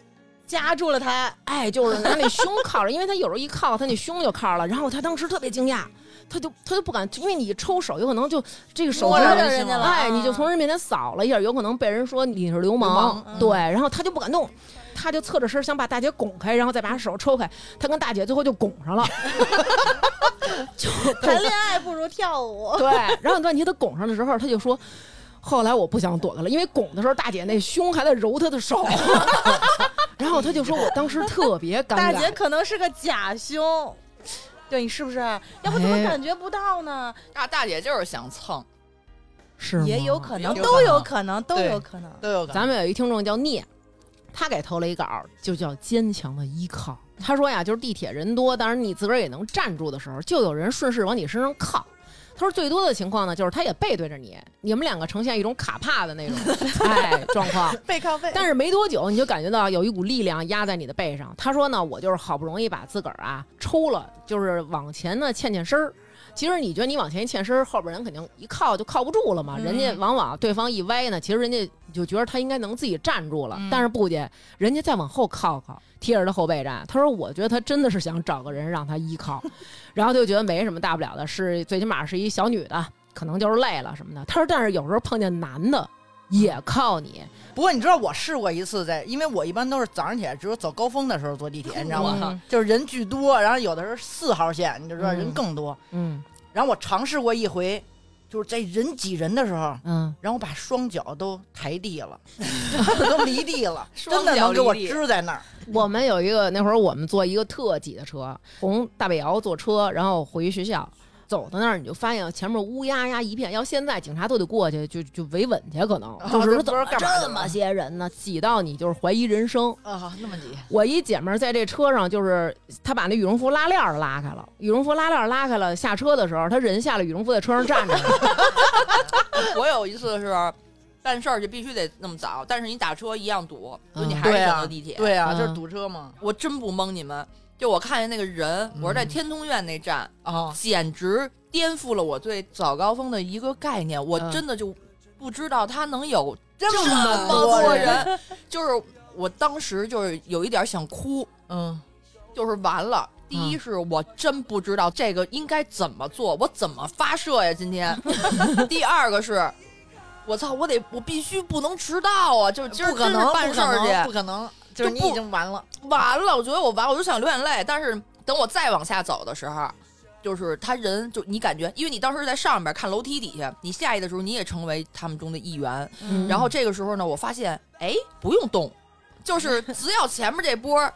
夹住了他，哎，就是拿那胸靠着，因为他有时候一靠，他那胸就靠了，然后他当时特别惊讶。他就他就不敢，因为你一抽手有可能就这个手摸指头着人家了哎，啊你就从人面前扫了一下，有可能被人说你是流氓，对，然后他就不敢动，他就侧着身想把大姐拱开，然后再把手抽开，他跟大姐最后就拱上了，就谈恋爱不如跳舞。对，然后问题他拱上的时候，他就说。后来我不想躲开了，因为拱的时候，大姐那胸还在揉他的手，然后他就说：“我当时特别尴尬。”大姐可能是个假胸，对你是不是？要不怎么哎感觉不到呢？大大姐就是想蹭，是吗也有可能，都有可可能，都有可能。都有可能。咱们有一听众叫聂，他给投了一稿，就叫坚强的依靠。他说呀，就是地铁人多，当然你自个儿也能站住的时候，就有人顺势往你身上靠。他说最多的情况呢，就是他也背对着你，你们两个呈现一种卡帕的那种 哎状况。背靠背，但是没多久，你就感觉到有一股力量压在你的背上。他说呢，我就是好不容易把自个儿啊抽了，就是往前呢欠欠身儿。其实你觉得你往前一欠身儿，后边人肯定一靠就靠不住了嘛。嗯人家往往对方一歪呢，其实人家就觉得他应该能自己站住了，嗯但是不姐，人家再往后靠靠，贴着他后背站。他说，我觉得他真的是想找个人让他依靠，然后他就觉得没什么大不了的，是最起码是一小女的，可能就是累了什么的。他说，但是有时候碰见男的也靠你，不过你知道我试过一次在，因为我一般都是早上起来只有走高峰的时候坐地铁，你知道吗？嗯就是人巨多，然后有的时候四号线，你就知道人嗯更多。嗯然后我尝试过一回，就是在人挤人的时候，嗯。然后把双脚都抬地了，都离地了，双真的能给我支在那儿。我们有一个那会儿我们坐一个特挤的车，从大北窑坐车，然后回学校。走到那儿你就发现前面乌压压一片，要现在警察都得过去就就维稳去，可能。啊就是怎么这么些人呢，挤到你就是怀疑人生。啊，那么挤，我一姐们儿在这车上，就是她把那羽绒服拉链儿拉开了，羽绒服拉链儿拉开了，下车的时候，她人下了羽绒服在车上站着呢。我有一次是办事儿就必须得那么早，但是你打车一样堵，就你嗯。还是选择地铁。对啊，嗯就是堵车嘛，我真不蒙你们，就我看见那个人，我是在嗯天通苑那站，啊，简直颠覆了我对早高峰的一个概念。我嗯真的就不知道他能有这这么多多，人，就是我当时就是有一点想哭，嗯，就是完了。第一是我真不知道这个应该怎么做，我怎么发射呀？今天。第二个是，我操，我得我必须不能迟到啊！就今儿不可能，办事儿去，不可能，就是你已经完了，完了，我觉得我完，我就想流眼泪。但是等我再往下走的时候，就是他人就你感觉，因为你当时在上边看楼梯底下，你下去的时候你也成为他们中的一员。嗯然后这个时候呢，我发现哎不用动，就是 只要前面这波。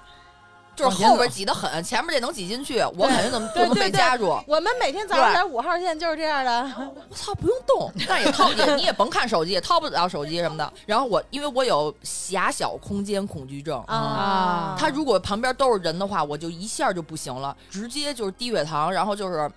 就是后边走挤得很，前面这能挤进去，我肯定能我能对对对被夹住。我们每天早上在五号线就是这样的，我操，不用动，但也掏也 你也甭看手机，也掏不了手机什么的。然后我因为我有狭小空间恐惧症，啊他如果旁边都是人的话，我就一下就不行了，直接就是低血糖，然后就是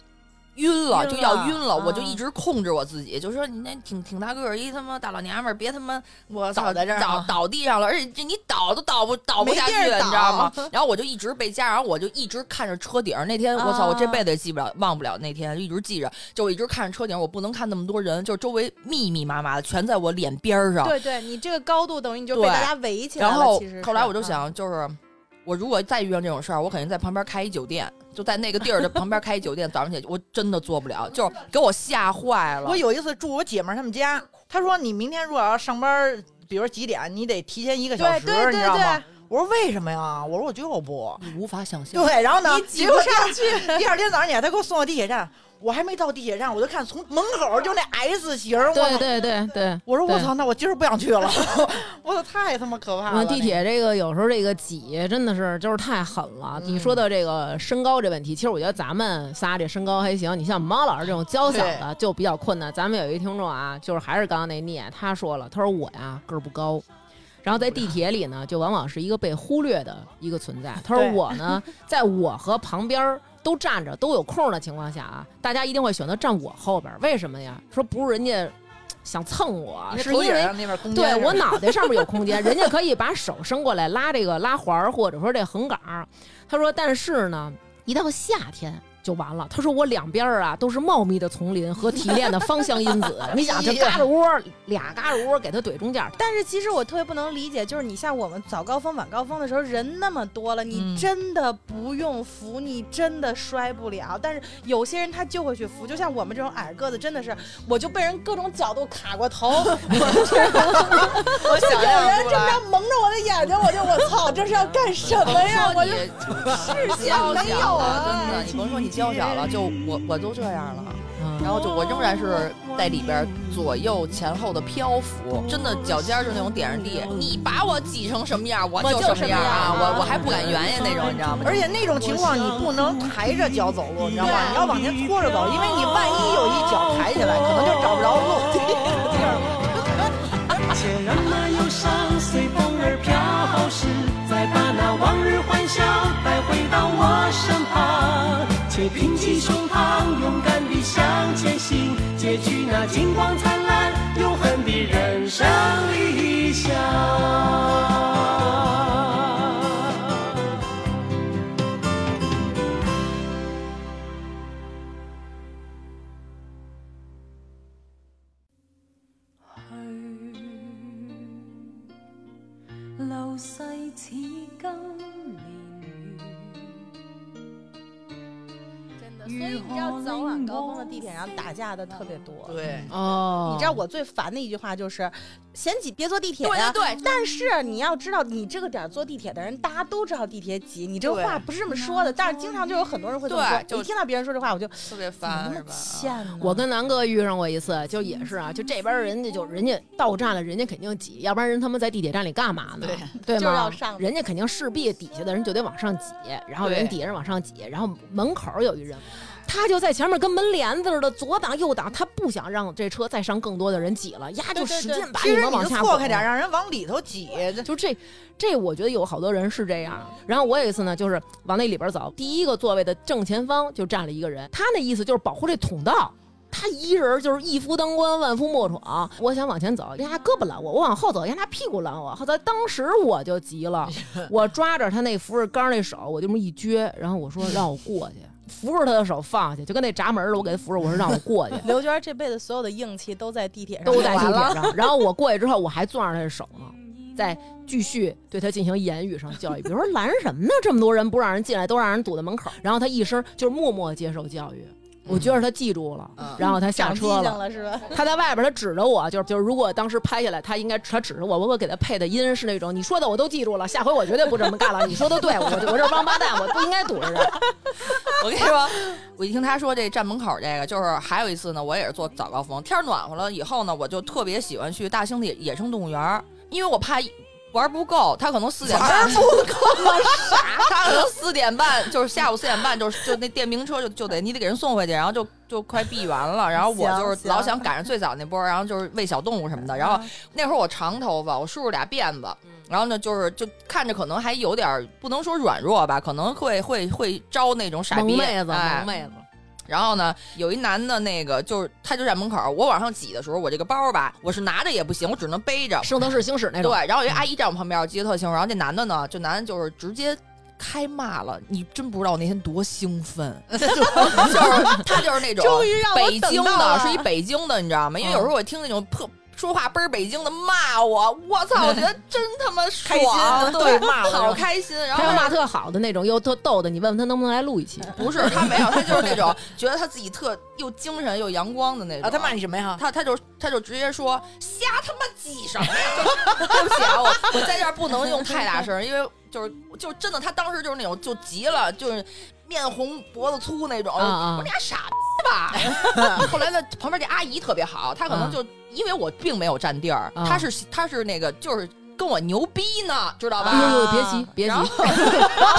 晕了，就要晕了。啊我就一直控制我自己，就说你那挺挺大个儿一他妈大老娘们儿，别他妈我倒在这儿倒啊倒地上了，而且这你倒都倒不倒不下去，你知道吗？然后我就一直被夹，然后我就一直看着车顶儿。那天我操，我这啊辈子也记不了，忘不了那天，一直记着，就我一直看着车顶儿，我不能看那么多人，就周围密密麻麻的，全在我脸边儿上。对对，你这个高度等于你就被大家围起来了。然后后来我就嗯想，就是我如果再遇上这种事儿，我肯定在旁边开一酒店，就在那个地儿的旁边开一酒店。早上起来我真的做不了，就是给我吓坏了。我有一次住我姐们儿他们家，她说你明天如果要上班，比如说几点，你得提前一个小时，对对对你知道吗？我说为什么呀？我说我就不。你无法想象。对，然后呢，你挤不结果上去。第二天早上起来，他给我送到地铁站，我还没到地铁站，我就看从门口就那 S 型，我对对对我说我操，那我今儿不想去了，我操，太他妈可怕了。嗯，地铁这个有时候这个挤真的是就是太狠了。你说的这个身高这问题，其实我觉得咱们仨这身高还行。你像猫老师这种娇小的就比较困难。咱们有一听众啊，就是还是刚刚那聂，他说了，他说我呀个儿不高。然后在地铁里呢，就往往是一个被忽略的一个存在。他说我呢，在我和旁边儿都站着都有空的情况下啊，大家一定会选择站我后边儿。为什么呀？说不是人家想蹭我，是因为对我脑袋上面有空间，人家可以把手伸过来拉这个拉环儿，或者说这横杆儿。他说，但是呢，一到夏天。就完了。他说我两边儿啊都是茂密的丛林和提炼的芳香因子。你想这嘎吱窝俩嘎吱窝给他怼中间儿，但是其实我特别不能理解，就是你像我们早高峰、晚高峰的时候，人那么多了，你嗯真的不用扶，你真的摔不了。但是有些人他就会去扶，就像我们这种矮个子，真的是我就被人各种角度卡过头，我就有人这出来么蒙着我的眼睛，我就我操，这是要干什么呀？我就视线没有啊真的，你甭说你娇小了，就我我都这样了。嗯然后就我仍然是在里边左右前后的漂浮，真的脚尖儿就那种点着地。你把我挤成什么样，我我就什么样啊！我我还不敢圆呀那种，你知道吗？而且那种情况你不能抬着脚走路，你知道吗？你要往前拖着走，因为你万一有一脚抬起来，可能就找不着路。且让那忧伤随风儿飘逝，再把那往日欢笑带回到我身旁。且挺起胸膛，勇敢地向前行，结局那金光灿烂、永恒的人生理想。知道早晚高峰的地铁上打架的特别多。对，哦，你知道我最烦的一句话就是嫌挤别坐地铁呀、对对对但是你要知道，你这个点儿坐地铁的人，大家都知道地铁挤，你这话不是这么说的。但是经常就有很多人会这么说。对就一听到别人说这话，我就特别烦是吧？欠呢？我跟南哥遇上过一次，就也是啊，就这边人家就人家到站了，人家肯定挤，要不然人他妈在地铁站里干嘛呢？对对吗？就是要上人家肯定势必底下的人就得往上挤，然后人底下人往上挤，然后门口有一人。他就在前面跟门帘子似的左挡右挡，他不想让这车再上更多的人挤了，呀就使劲把其实你们往下拱错开点，让人往里头挤。就这，这我觉得有好多人是这样。然后我有一次呢，就是往那里边走，第一个座位的正前方就站了一个人，他那意思就是保护这通道。他一人就是一夫当关，万夫莫闯。我想往前走，人家胳膊拦我；我往后走，人家屁股拦我。后来当时我就急了，我抓着他那扶着杆那手，我就这么一撅，然后我说让我过去，扶着他的手放下，就跟那闸门似的，我给他扶着，我说让我过去。刘娟这辈子所有的硬气都在地铁上都在地。铁上。然后我过去之后，我还攥着他的手呢，再继续对他进行言语上教育，比如说拦什么呢？这么多人不让人进来，都让人堵在门口。然后他一声就是默默接受教育。我觉得他记住了，嗯然后他下车了。了是吧？他在外边，他指着我，就是就是，如果当时拍下来，他应该他指着我，我会给他配的音是那种你说的我都记住了，下回我绝对不这么干了。你说的对，我我这王八蛋，我不应该堵着人。我跟你说，我一听他说这站门口这个，就是还有一次呢，我也是坐早高峰，天暖和了以后呢，我就特别喜欢去大兴的野生动物园，因为我怕玩不够，他可能四点半不够 啥，他可能四点半就是下午四点半，就就那电瓶车就就得你得给人送回去，然后就就快闭园了，然后我就是老想赶上最早那波，然后就是喂小动物什么的，然后那会儿我长头发，我梳着俩辫子。然后呢，就是就看着可能还有点儿不能说软弱吧，可能会会会招那种傻逼萌妹子，哎萌妹子，然后呢，有一男的，那个就是他就在门口，我往上挤的时候，我这个包吧，我是拿着也不行，我只能背着。圣斗士星矢那种。对，然后有一阿姨站我旁边，我记得特清楚。然后这男的呢，这男的就是直接开骂了，你真不知道我那天多兴奋，就是他就是那种终于让我北京的，是一北京的，你知道吗？因为有时候我听那种特。说话倍儿北京的骂我，我操！我觉得真他妈爽，开心 对，骂好开心。然后他要骂特好的那种，又特逗的，你问问他能不能来录一期？不是他没有，他就是那种 觉得他自己特又精神又阳光的那种。啊，他骂你什么呀？他他就他就直接说瞎他妈挤什么呀？就对不起啊，我我在这儿不能用太大声，因为就是就真的他当时就是那种就急了，就是面红脖子粗那种。啊啊我说你俩傻逼吧？后来呢，旁边这阿姨特别好，她可能就、因为我并没有占地儿，啊她是她是那个就是。跟我牛逼呢，知道吧？哎呦呦，别急别急然，后，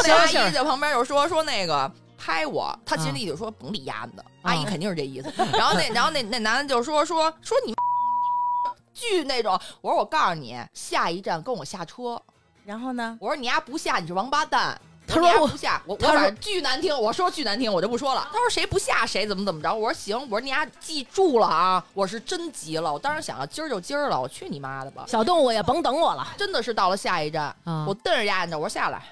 那阿姨在旁边就说说那个拍我，他其实意思说甭理丫的，啊阿姨肯定是这意思。然后那 然后那那男的就说说说你巨那种，我说我告诉你，下一站跟我下车。然后呢？我说你丫不下你是王八蛋。他说我不下，我我反正巨难听，我说巨难听，我就不说了。他说谁不下谁怎么怎么着，我说行，我说你丫记住了啊，我是真急了，我当时想了，今儿就今儿了，我去你妈的吧！小动物也甭等我了。真的是到了下一站，啊我瞪着丫呢，我说下来。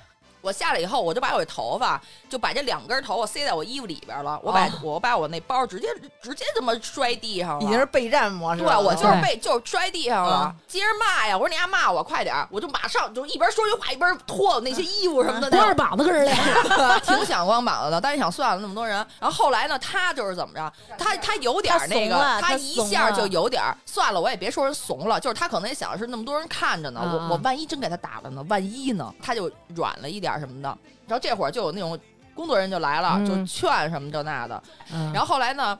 我下来以后，我就把我这头发，就把这两根头发塞在我衣服里边了。我把、哦我把我那包直接直接这么摔地上了。已经是备战模式对。我就是被就是摔地上了啊，接着骂呀！我说你丫骂我快点儿，我就马上就一边说句话一边脱我那些衣服什么的光着膀子跟人练，挺想光膀子的，但是想算了那么多人。然后后来呢，他就是怎么着，他他有点儿那个，他一下就有点儿算了，我也别说人怂了，就是他可能也想的是那么多人看着呢，我我万一真给他打了呢，万一呢，他就软了一点儿什么的。然后这会儿就有那种工作人员就来了，嗯就劝什么这那的。然然后后来呢，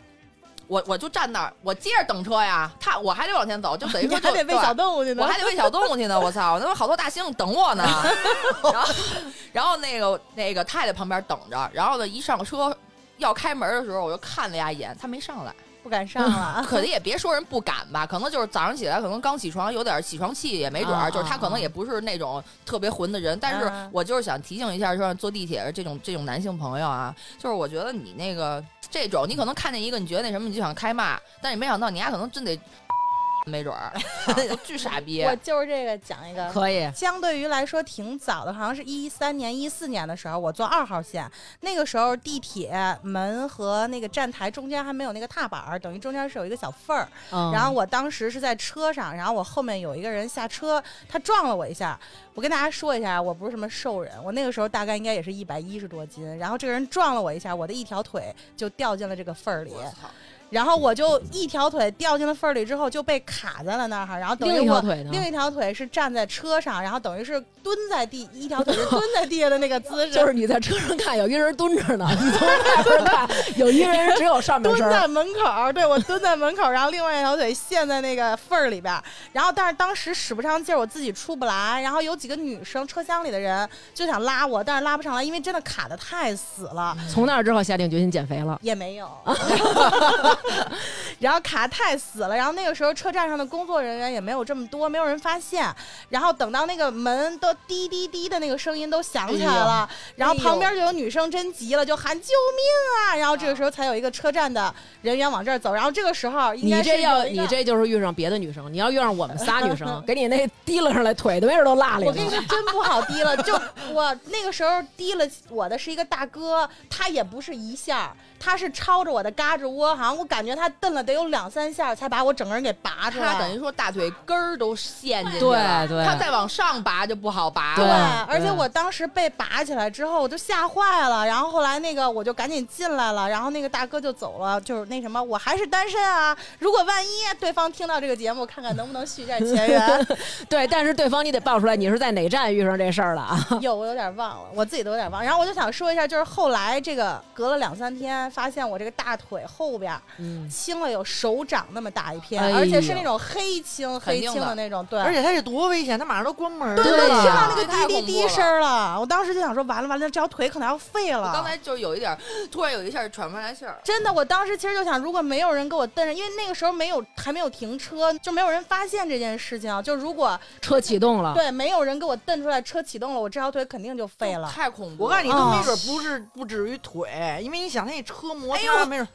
我我就站那儿，我接着等车呀，他我还得往前走，就等于说就还得喂小动物去呢。我还得喂小动物去呢，我操！那么好多大猩猩等我呢。然后，然后那个那个他也在旁边等着。然后呢，一上车要开门的时候，我就看了他一眼，他没上来。不敢上了。可能也别说人不敢吧，可能就是早上起来，可能刚起床有点起床气，也没准儿。啊就是他可能啊也不是那种特别混的人。但是啊我就是想提醒一下，说坐地铁的这种这种男性朋友啊，就是我觉得你那个这种，你可能看见一个你觉得那什么，你就想开骂，但是你没想到你丫可能真得。没准儿，操巨傻逼。我就是这个讲一个，可以，相对于来说挺早的，好像是一三年、一四年的时候，我坐二号线，那个时候地铁门和那个站台中间还没有那个踏板儿，等于中间是有一个小缝儿。嗯然后我当时是在车上，然后我后面有一个人下车，他撞了我一下。我跟大家说一下，我不是什么瘦人，我那个时候大概应该也是一百一十多斤。然后这个人撞了我一下，我的一条腿就掉进了这个缝儿里。然后我就一条腿掉进了缝儿里之后就被卡在了那儿，然后等于另一条我？另一条腿是站在车上，然后等于是蹲在地，一条腿是蹲在地下的那个姿势，就是你在车上看有一个人蹲着呢，你从外边看有一个人只有上面蹲。在门口，对我蹲在门口，然后另外一条腿陷在那个缝儿里边，然后但是当时使不上劲儿，我自己出不来，然后有几个女生车厢里的人就想拉我，但是拉不上来，因为真的卡的太死了。从那儿之后下定决心减肥了。也没有，然后卡太死了，然后那个时候车站上的工作人员也没有这么多，没有人发现。然后等到那个门都滴滴滴的那个声音都响起来了，然后旁边就有女生真急了，就喊救命啊！然后这个时候才有一个车站的人员往这儿走，然后这个时候应该是你这要你这就是遇上别的女生，你要遇上我们仨女生，给你那提了上来，腿都没准都落里我跟你说。真不好提了，就我那个时候提了我的是一个大哥，他也不是一下儿，他是抄着我的胳肢窝，好像我感觉他蹬了得有两三下才把我整个人给拔出来。他等于说大腿根儿都陷进去了，对他再往上拔就不好拔对对，而且我当时被拔起来之后，我就吓坏了。然后后来那个我就赶紧进来了，然后那个大哥就走了，就是那什么，我还是单身啊。如果万一对方听到这个节目，看看能不能续一下前缘。对，但是对方你得报出来，你是在哪站遇上这事儿了啊？有，我有点忘了，我自己都有点忘。然后我就想说一下，就是后来这个隔了两三天，发现我这个大腿后边嗯，青了有手掌那么大一片，哎而且是那种黑青黑青的那种，对。而且它这多危险，它马上都关门了。对听到那个滴滴滴声了，我当时就想说，完了完了，这条腿可能要废了。我刚才就有一点，突然有一下喘不上来气儿。真的，我当时其实就想，如果没有人给我蹬着，因为那个时候没有还没有停车，就没有人发现这件事情。就如果车启动了，对没有人给我蹬出来，车启动了，我这条腿肯定就废了。太恐怖了！我告诉你，都啊没准不是不至于腿，因为你想那车摩哎擦，呦没准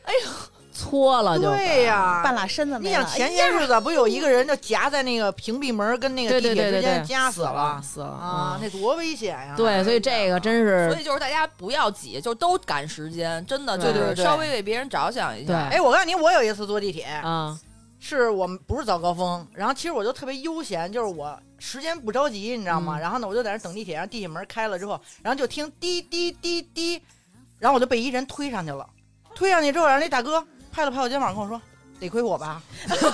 搓了就。对呀。半拉身子没了。你想前些日子不有一个人就夹在那个屏蔽门跟那个对地对对对对铁之间，夹死了死了啊，嗯那多危险呀！对，所以这个真是所以就是大家不要挤，就都赶时间，真的就对是对对稍微为别人着想一下。哎，我告诉你，我有一次坐地铁，啊，是我们不是早高峰，然后其实我就特别悠闲，就是我时间不着急，你知道吗？嗯然后呢，我就在那等地铁，然后地铁门开了之后，然后就听滴滴滴滴，然后我就被一人推上去了，推上去之后，然后那大哥拍了拍我肩膀跟我说：“得亏我吧，要不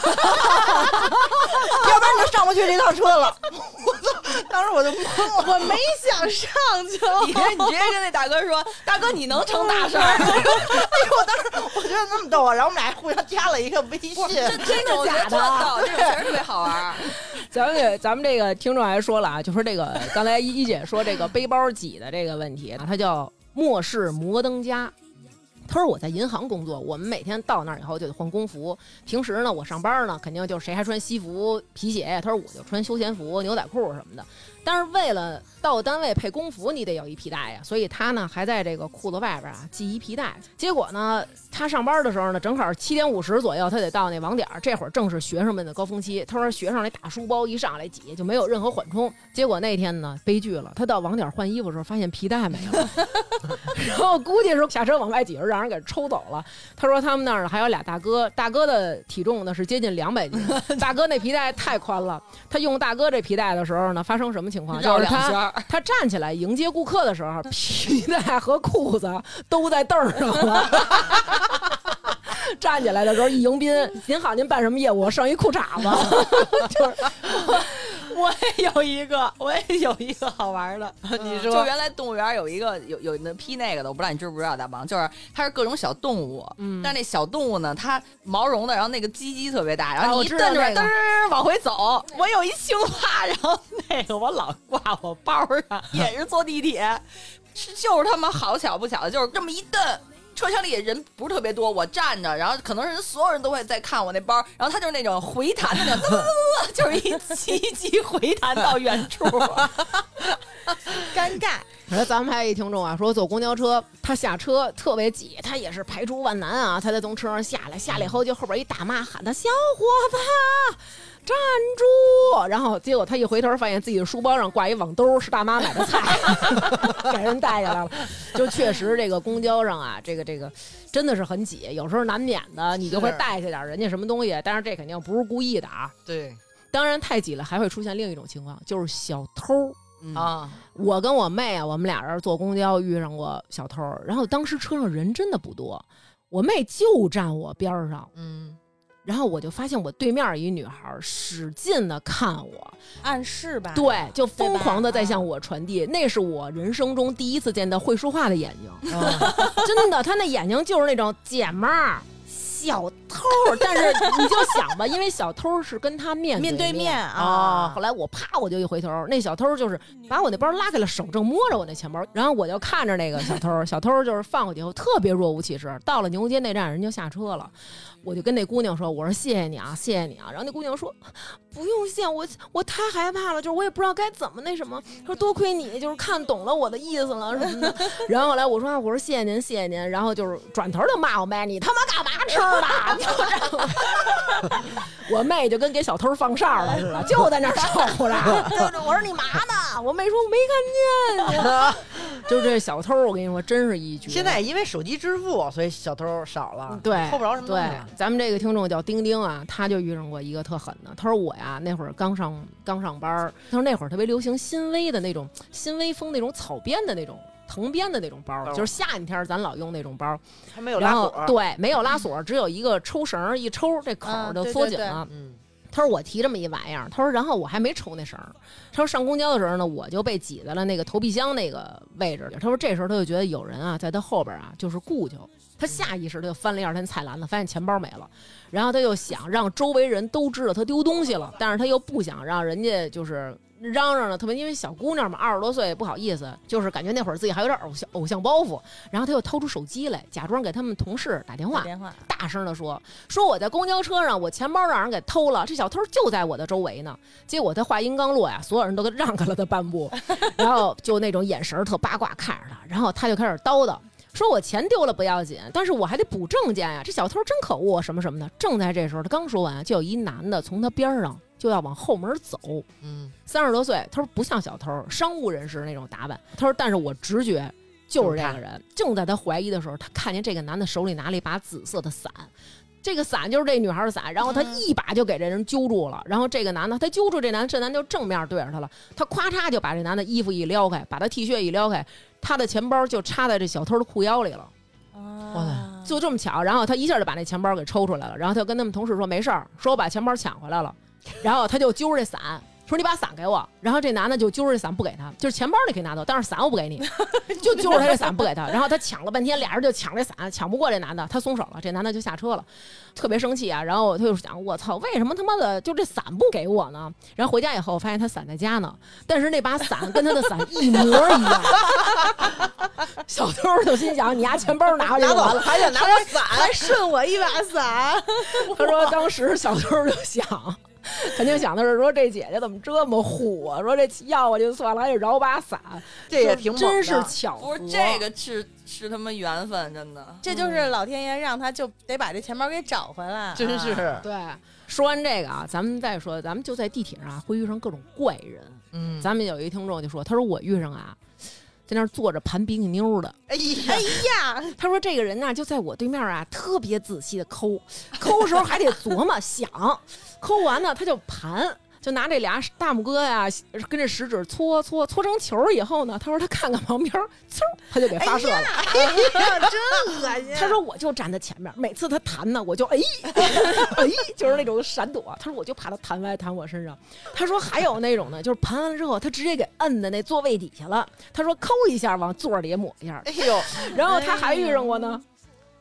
然你就上不去这趟车了。”我操！当时我就懵了。我没想上去，你你直接跟那大哥说：“大哥，你能成大事儿。我当时我觉得那么逗啊，然后我们俩还互相加了一个微信。”这这种假的特逗，这种确实特别好玩儿。咱们给咱们这个听众还说了啊，就说这个刚才一一姐说这个背包挤的这个问题，它叫末世摩登家。他说我在银行工作，我们每天到那儿以后就得换工服。平时呢，我上班呢，肯定就谁还穿西服皮鞋？他说我就穿休闲服、牛仔裤什么的。但是为了到单位配工服，你得有一皮带呀，所以他呢还在这个裤子外边啊系一皮带。结果呢，他上班的时候呢，正好七点五十左右，他得到那网点儿，这会儿正是学生们的高峰期。他说学生那大书包一上来挤，就没有任何缓冲。结果那天呢，悲剧了，他到网点儿换衣服的时候，发现皮带没了，然后估计是下车往外挤着，让人给抽走了。他说他们那儿还有俩大哥，大哥的体重呢是接近两百斤，大哥那皮带太宽了。他用大哥这皮带的时候呢，发生什么情况？绕就是他他站起来迎接顾客的时候，皮带和裤子都在凳儿上了。站起来的时候一迎宾，您好，您办什么业务？剩一裤衩子，就是 我也有一个，我也有一个好玩的，你就原来动物园有一个有有那批那个的，我不知道你知不知道，大王，就是它是各种小动物，嗯。但是那小动物呢，它毛绒的，然后那个鸡鸡特别大，然后你一蹬出来嘚儿往回走，我有一青蛙，然后那个我老挂我包上，也是坐地铁，是就是他妈好巧不巧的，就是这么一蹬。车厢里人不是特别多，我站着，然后可能是所有人都会在看我那包，然后他就是那种回弹的那种，噔噔噔噔就是一奇迹回弹到远处。尴尬。你说咱们还有一听众啊，说坐公交车，他下车特别挤，他也是排除万难啊，他才从车上下来，下来以后就后边一大妈喊他小伙子站住，然后结果他一回头发现自己的书包上挂一网兜，是大妈买的菜，给人带下来了。就确实这个公交上啊，这个这个真的是很挤，有时候难免的你就会带下点人家什么东西，但是这肯定不是故意的啊。对当然太挤了还会出现另一种情况，就是小偷。嗯。啊，我跟我妹啊，我们俩人坐公交遇上过小偷，然后当时车上人真的不多，我妹就站我边上，嗯，然后我就发现我对面一女孩使劲的看我，暗示吧，对，就疯狂的在啊向我传递，那是我人生中第一次见到会说话的眼睛，嗯。真的，她那眼睛就是那种姐们儿。小偷，但是你就想吧，因为小偷是跟他面面对对面啊。啊后来我啪我就一回头，那小偷就是把我那包拉开了，手正摸着我那钱包，然后我就看着那个小偷，小偷就是放过去以后特别若无其事。到了牛街那站，人就下车了，我就跟那姑娘说：“我说谢谢你啊，谢谢你啊。”然后那姑娘说：“不用谢，我我太害怕了，就是我也不知道该怎么那什么。说多亏你，就是看懂了我的意思了什么的。然后后来我说啊我说谢谢您，谢谢您。然后就是转头就骂我妹，你他妈干嘛吃的？就这样我妹就跟给小偷放哨了似的，就在那儿守着。就是我说你嘛呢？我妹说我没看见。就这小偷，我跟你说，真是一绝。现在因为手机支付，所以小偷少了，对，偷不着什么东西咱们这个听众叫丁丁啊，他就遇上过一个特狠的。他说我呀，那会儿刚上刚上班儿，他说那会儿特别流行新微的那种新微风那种草编的那种藤编的那种包，哦就是夏天天儿咱老用那种包。还没有然后拉锁，对，没有拉锁，只有一个抽绳儿一抽，这口儿就嗯对对对缩紧了。嗯，他说我提这么一玩意儿，他说然后我还没抽那绳儿，他说上公交的时候呢，我就被挤在了那个投币箱那个位置里。他说这时候他就觉得有人啊在他后边啊就是顾求，他下意识他就翻了一下他那菜篮子，发现钱包没了，然后他又想让周围人都知道他丢东西了，但是他又不想让人家就是。嚷嚷着，特别因为小姑娘嘛，二十多岁不好意思，就是感觉那会儿自己还有点偶像偶像包袱，然后他又掏出手机来，假装给他们同事打电话，电话，大声的说：“说我在公交车上，我钱包让人给偷了，这小偷就在我的周围呢。”结果他话音刚落呀，所有人都让开了他半步，然后就那种眼神特八卦看着他，然后他就开始叨叨。说我钱丢了不要紧，但是我还得补证件呀！这小偷真可恶，什么什么的。正在这时候，他刚说完，就有一男的从他边上就要往后门走。嗯，三十多岁，他说不像小偷，商务人士那种打扮。他说，但是我直觉就是这个人。正在他怀疑的时候，他看见这个男的手里拿了一把紫色的伞，这个伞就是这女孩的伞，然后他一把就给这人揪住了。然后这个男的，他揪住这男的，这男的就正面对着他了，他咵嚓就把这男的衣服一撩开，把他 T 恤一撩开，他的钱包就插在这小偷的裤腰里了。啊，就这么巧，然后他一下就把那钱包给抽出来了，然后他就跟他们同事说没事儿，说我把钱包抢回来了，然后他就揪着这伞。说你把伞给我，然后这男的就揪着这伞不给他，就是钱包你可以拿走，但是伞我不给你，就 揪着他这伞不给他，然后他抢了半天，俩人就抢这伞，抢不过这男的，他松手了，这男的就下车了，特别生气啊，然后他就想我操，为什么他妈的就这伞不给我呢？然后回家以后发现他伞在家呢，但是那把伞跟他的伞一模一样，小偷就心想你丫钱包拿回去就完了，还想拿我伞，还顺我一把伞，他说当时小偷就想，肯定想的是说这姐姐怎么这么虎啊？说这要我就算了，还得饶把伞，这也挺真是巧合。不是这个是是他妈缘分，真的。这就是老天爷让他就得把这钱包给找回来，真是，对。说完这个啊，咱们再说，咱们就在地铁上啊会遇上各种怪人。嗯，咱们有一听众就说，他说我遇上啊，在那儿坐着盘比基妞的。哎呀，呀，他说这个人呢、就在我对面啊，特别仔细的抠，抠的时候还得琢磨想，抠完呢他就盘。就拿这俩大拇哥呀，跟这食指搓搓搓成球以后呢，他说他看看旁边，嗖，他就给发射了。哎呀，真恶心。他说我就站在前面，每次他弹呢，我就哎 哎，就是那种闪躲。他说我就怕他弹歪弹我身上。他说还有那种呢，就是盘完了之后，他直接给摁在那座位底下了。他说抠一下往座里抹一下，哎呦，然后他还遇上过呢。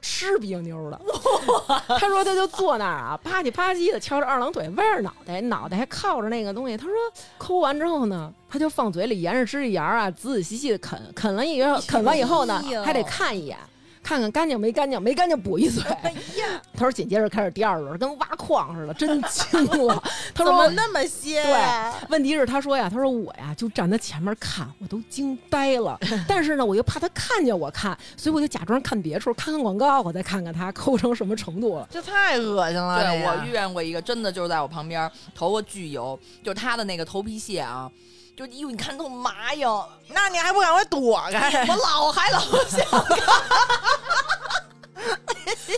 吃冰妞的，他说他就坐那儿啊，吧唧吧唧的翘着二郎腿，歪着脑袋，脑袋还靠着那个东西。他说抠完之后呢，他就放嘴里沿着指甲沿儿啊，仔仔细细的啃，啃了一个，啃完以后呢还得看一眼。看看干净没干净，没干净补一嘴。哎呀，他说紧接着开始第二轮，跟挖矿似的，真惊了。他说怎么那么些对？问题是他说呀，他说我呀就站他前面看，我都惊呆了。但是呢，我又怕他看见我看，所以我就假装看别处，看看广告，我再看看他抠成什么程度了。这太恶心了。对我遇见过一个，真的就是在我旁边，头发巨油，就是他的那个头皮屑啊，就哟，你看都麻痒，那你还不赶快躲开？我老还老想看。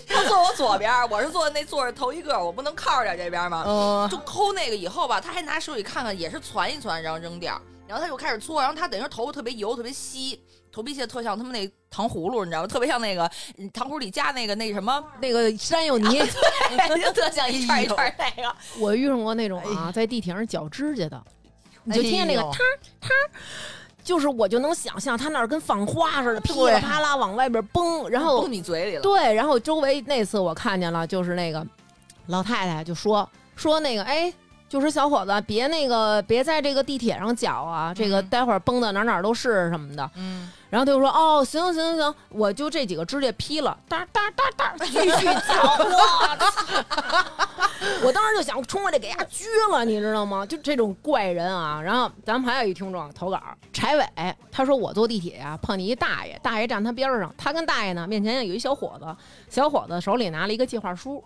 他坐我左边，我是坐那坐着头一个，我不能靠着点这边吗？嗯，就抠那个以后吧，他还拿手里看看，也是攒一攒，然后扔掉。然后他就开始搓，然后他等于说头发特别油，特别稀，头皮屑特像他们那糖葫芦，你知道吗？特别像那个嗯糖葫芦里加那个那什么，那个山药泥，就特像一串一串那个。我遇上过那种啊，在地铁上绞指甲的，你就听见那个嗒嗒。就是我就能想象他那儿跟放花似的，噼里啪啦往外边崩，然后崩你嘴里了。对，然后周围那次我看见了，就是那个老太太就说说那个哎，就说小伙子别那个别在这个地铁上搅啊，这个嗯待会儿崩的哪哪儿都是什么的。嗯，然后他就说哦，行行行行，我就这几个指甲劈了，哒哒哒哒，继续绞。我当时就想冲过去给他撅了，你知道吗？就这种怪人啊。然后咱们还有一听众投稿，柴伟，他说我坐地铁呀、碰见一大爷，大爷站他边儿上，他跟大爷呢面前有一小伙子，小伙子手里拿了一个计划书。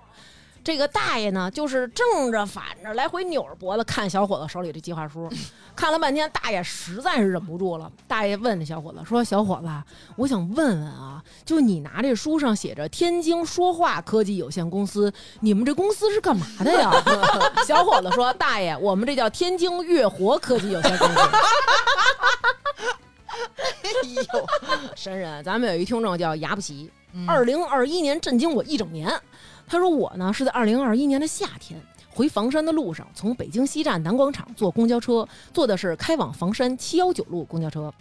这个大爷呢，就是正着反着来回扭着脖子看小伙子手里这计划书，看了半天，大爷实在是忍不住了。大爷问那小伙子说：“小伙子，我想问问啊，就你拿这书上写着天津说话科技有限公司，你们这公司是干嘛的呀？” 小伙子说：“大爷，我们这叫天津月活科技有限公司。”哎呦，神人，咱们有一听众叫牙不齐，嗯二零二一年震惊我一整年。他说我呢是在二零二一年的夏天回房山的路上，从北京西站南广场坐公交车，坐的是开往房山七幺九路公交车。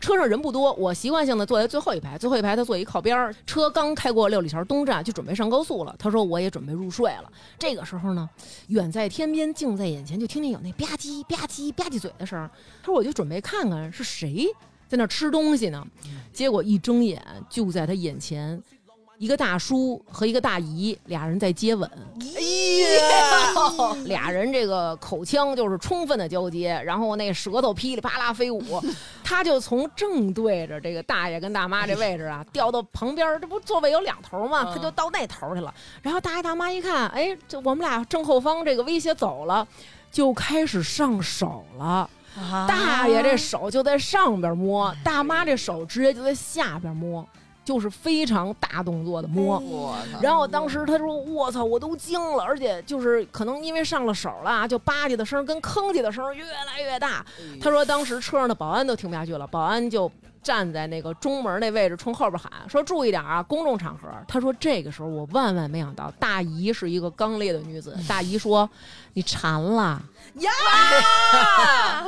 车上人不多，我习惯性的坐在最后一排，最后一排他坐一靠边儿。车刚开过六里桥东站，就准备上高速了。他说我也准备入睡了。这个时候呢，远在天边，近在眼前，就听见有那吧唧吧唧吧唧嘴的声儿。他说我就准备看看是谁在那吃东西呢。结果一睁眼，就在他眼前，一个大叔和一个大姨俩人在接吻。哎呀，俩人这个口腔就是充分的交接，然后那舌头噼里啪啦飞舞，他就从正对着这个大爷跟大妈这位置啊，调到旁边，这不座位有两头吗？他就到那头去了。然后大爷大妈一看，哎，这我们俩正后方这个威胁走了，就开始上手了。大爷这手就在上边摸，大妈这手直接就在下边摸，就是非常大动作的摸。然后当时他说：“我操，我都惊了，而且就是可能因为上了手了啊，就吧唧的声跟吭叽的声越来越大。”他说当时车上的保安都听不下去了，保安就站在那个中门那位置冲后边喊说：“注意点啊，公众场合。”他说这个时候我万万没想到，大姨是一个刚烈的女子。大姨说：“你馋了呀。”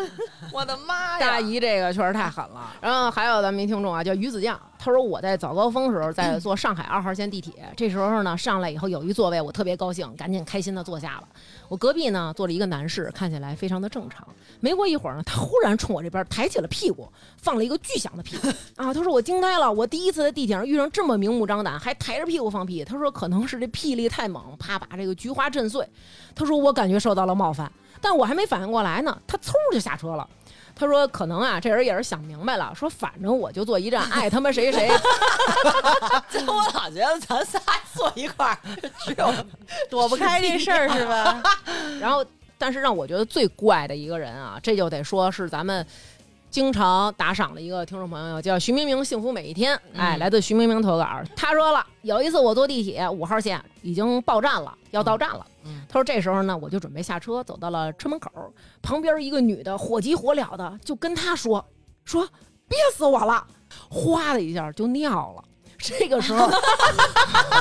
我的妈呀！大姨这个确实太狠了。然后还有咱们一听众啊，叫鱼子酱，他说我在早高峰时候在坐上海二号线地铁，这时候呢上来以后有一座位，我特别高兴，赶紧开心的坐下了。我隔壁呢坐了一个男士，看起来非常的正常。没过一会儿呢，他忽然冲我这边抬起了屁股，放了一个巨响的屁 啊！他说我惊呆了，我第一次在地铁上遇上这么明目张胆还抬着屁股放屁。他说可能是这屁力太猛，怕把这个菊花震碎。他说我感觉受到了冒犯，但我还没反应过来呢，他嗖就下车了。他说：“可能啊，这人也是想明白了，说反正我就坐一站，爱他妈谁谁。就我老觉得咱仨坐一块儿，只有 躲不开这事儿是吧？然后，但是让我觉得最怪的一个人啊，这就得说是咱们经常打赏的一个听众朋友，叫徐明明，幸福每一天。哎，来自徐明明投稿，他说了，有一次我坐地铁五号线，已经报站了，要到站了。嗯他说这时候呢，我就准备下车，走到了车门口，旁边一个女的火急火燎的就跟他说说憋死我了，哗的一下就尿了。这个时候，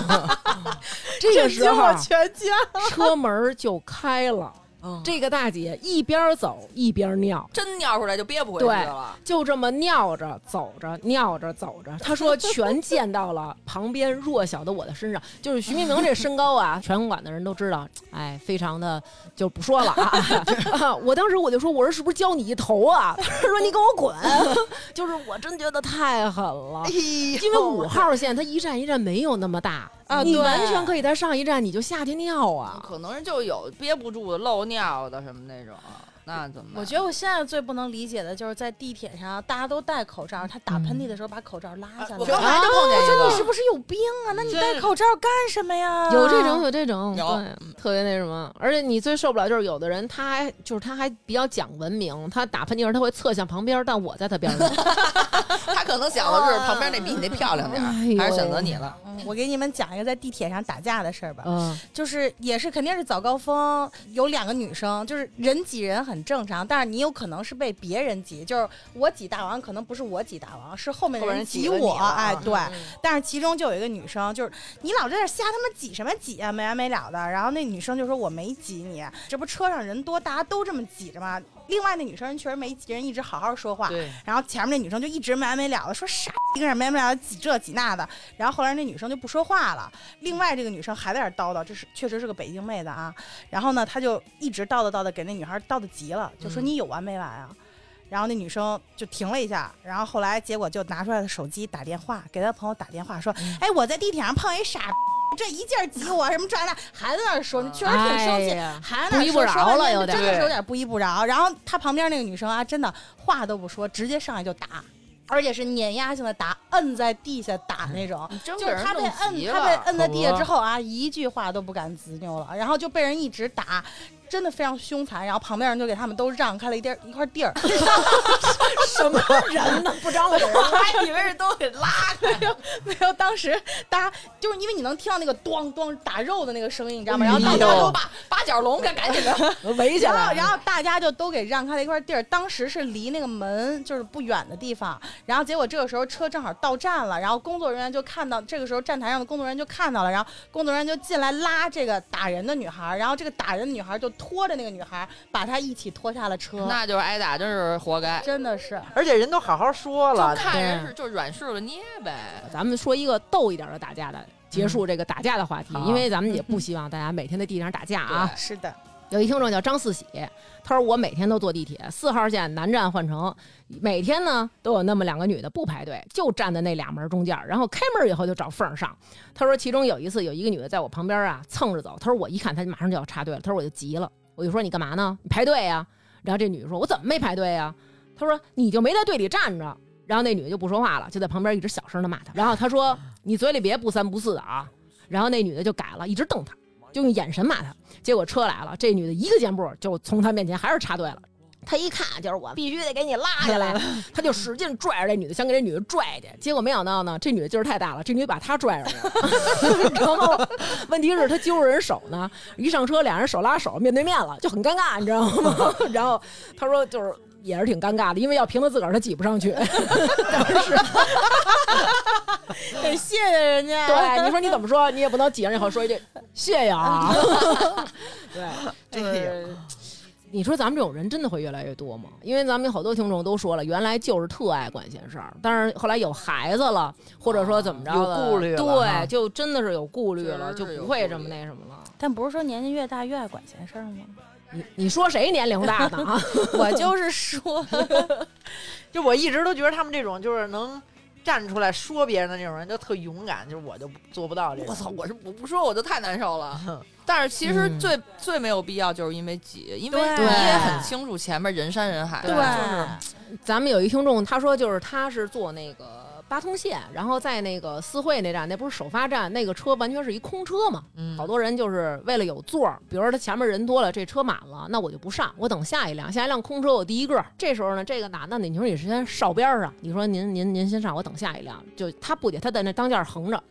这个时候全家。车门就开了。嗯这个大姐一边走一边尿，真尿出来就憋不回去了。就这么尿着走着，尿着走着。她说全溅到了旁边弱小的我的身上。就是徐明明这身高啊，拳馆的人都知道，哎，非常的就不说了啊。啊我当时我就说，我说是不是浇你一头啊？他说你给我滚！就是我真觉得太狠了哎。因为五号线它一站一站没有那么大你啊你完全可以在上一站你就下去尿啊。可能就有憋不住的漏尿的什么那种，那怎么办？我觉得我现在最不能理解的就是在地铁上，大家都戴口罩，他打喷嚏的时候把口罩拉下来。我刚才就碰见一个，我说你是不是有病啊？那你戴口罩干什么呀？有这种，有这种，有对，特别那什么。而且你最受不了就是有的人，他还就是他还比较讲文明，他打喷嚏时候他会侧向旁边，但我在他边上，他 可能想的是旁边那比你那漂亮点儿，还是选择你了。嗯我给你们讲一个在地铁上打架的事儿吧。嗯就是也是肯定是早高峰，有两个女生，就是人挤人很正常，但是你有可能是被别人挤，就是我挤大王，可能不是我挤大王，是后面的人挤我，哎，啊对。但是其中就有一个女生，就是你老在这瞎他妈挤什么挤啊，没完没了的。然后那女生就说我没挤你，这不车上人多，大家都这么挤着吗？另外那女生确实没挤，人一直好好说话，对，然后前面那女生就一直没完没了的说傻一个人没完没了地挤这挤那的，然后后来那女生就不说话了，另外这个女生还在那儿叨叨，这是确实是个北京妹子啊，然后呢，她就一直叨叨叨叨，给那女孩叨叨急了，就说嗯你有完没完啊？然后那女生就停了一下，然后后来结果就拿出来的手机打电话给她朋友打电话说，哎，我在地铁上碰一傻逼，这一劲儿挤我什么这那，还在那儿说，确实挺生气还在那儿不依不饶说说了有点真的是有点不依不饶。然后他旁边那个女生啊，真的话都不说，直接上来就打，而且是碾压性的打，摁在地下打那种。就是他被摁，他被。摁在地下之后啊，一句话都不敢执拗了，然后就被人一直打，真的非常凶残。然后旁边人就给他们都让开了一地儿一块地儿，什么人呢？不张嘴。我还以为是都给拉开，没有，当时大家就是因为你能听到那个咣咣打肉的那个声音，你知道吗？然后大大家都把八八角笼，给赶紧的。围起来，然后然后大家就都给让开了一块地儿，当时是离那个门就是不远的地方，然后结果这个时候车正好到站了，然后工作人员就看到，这个时候站台上的工作人员就看到了，然后工作人员就进来拉这个打人的女孩，然后这个打人的女孩就拖着那个女孩，把她一起拖下了车，那就是挨打，真是活该。真的是。而且人都好好说就了，看人是就软柿子捏呗。咱们说一个逗一点的打架的，结束这个打架的话题，好因为咱们也不希望大家每天在地上打架啊。是的，有一听众叫张四喜，他说我每天都坐地铁，四号线南站换乘，每天呢都有那么两个女的不排队，就站在那俩门中间，然后开门以后就找缝上。他说其中有一次有一个女的在我旁边啊蹭着走，他说我一看她马上就要插队了，他说我就急了，我就说你干嘛呢？你排队呀、然后这女的说我怎么没排队呀、他说你就没在队里站着。然后那女的就不说话了，就在旁边一直小声的骂他。然后他说你嘴里别不三不四的啊。然后那女的就改了，一直瞪他。就用眼神骂他。结果车来了，这女的一个箭步就从他面前还是插队了。他一看就是我必须得给你拉下来，他就使劲拽着这女的，想给这女的拽去。结果没想到呢，这女的劲儿太大了，这女的把他拽上去了。然后问题是，他揪着人手呢，一上车俩人手拉手面对面了，就很尴尬，你知道吗？然后他说就是。也是挺尴尬的，因为要凭他自个儿，他挤不上去。但是，得谢谢人家。对，你说你怎么说，你也不能挤上以后说一句谢谢啊。对，就是。你说咱们这种人真的会越来越多吗？因为咱们有好多听众都说了，原来就是特爱管闲事儿，但是后来有孩子了，或者说怎么着有顾虑了对，就真的是有顾虑了，就不会这么那什么了。但不是说年纪越大越爱管闲事儿吗？你你说谁年龄大呢啊？我就是说，就我一直都觉得他们这种就是能站出来说别人的那种人，就特勇敢，就是我就做不到这个。我操！我是我不说我就太难受了。但是其实嗯最、最没有必要，就是因为挤，因为你也很清楚前面人山人海，对就是咱们有一听众，他说就是他是做那个八通线，然后在那个四惠那站，那不是首发站，那个车完全是一空车嘛，嗯好多人就是为了有座儿，比如说他前面人多了，这车满了，那我就不上，我等下一辆，下一辆空车我第一个。这时候呢，这个男的呢，你说你是先哨边儿上，你说您您您先上，我等下一辆，就他不得他在那当间儿横着。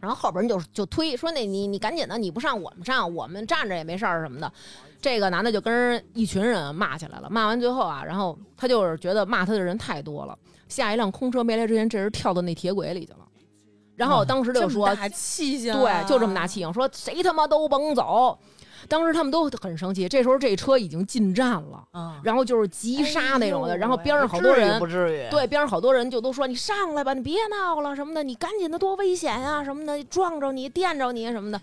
然后后边人就就推说那你你赶紧的，你不上我们上，我们站着也没事儿什么的。这个男的就跟人一群人骂起来了，骂完最后啊，然后他就是觉得骂他的人太多了，下一辆空车没来之前，这人跳到那铁轨里去了。然后当时就说，这么大气性啊，对，就这么大气性，说谁他妈都甭走。当时他们都很生气，这时候这车已经进站了，嗯，然后就是急刹那种的，哎然后边上好多人不至于？对，边上好多人就都说你上来吧，你别闹了什么的，你赶紧的，多危险呀、什么的，撞着你、电着你什么的。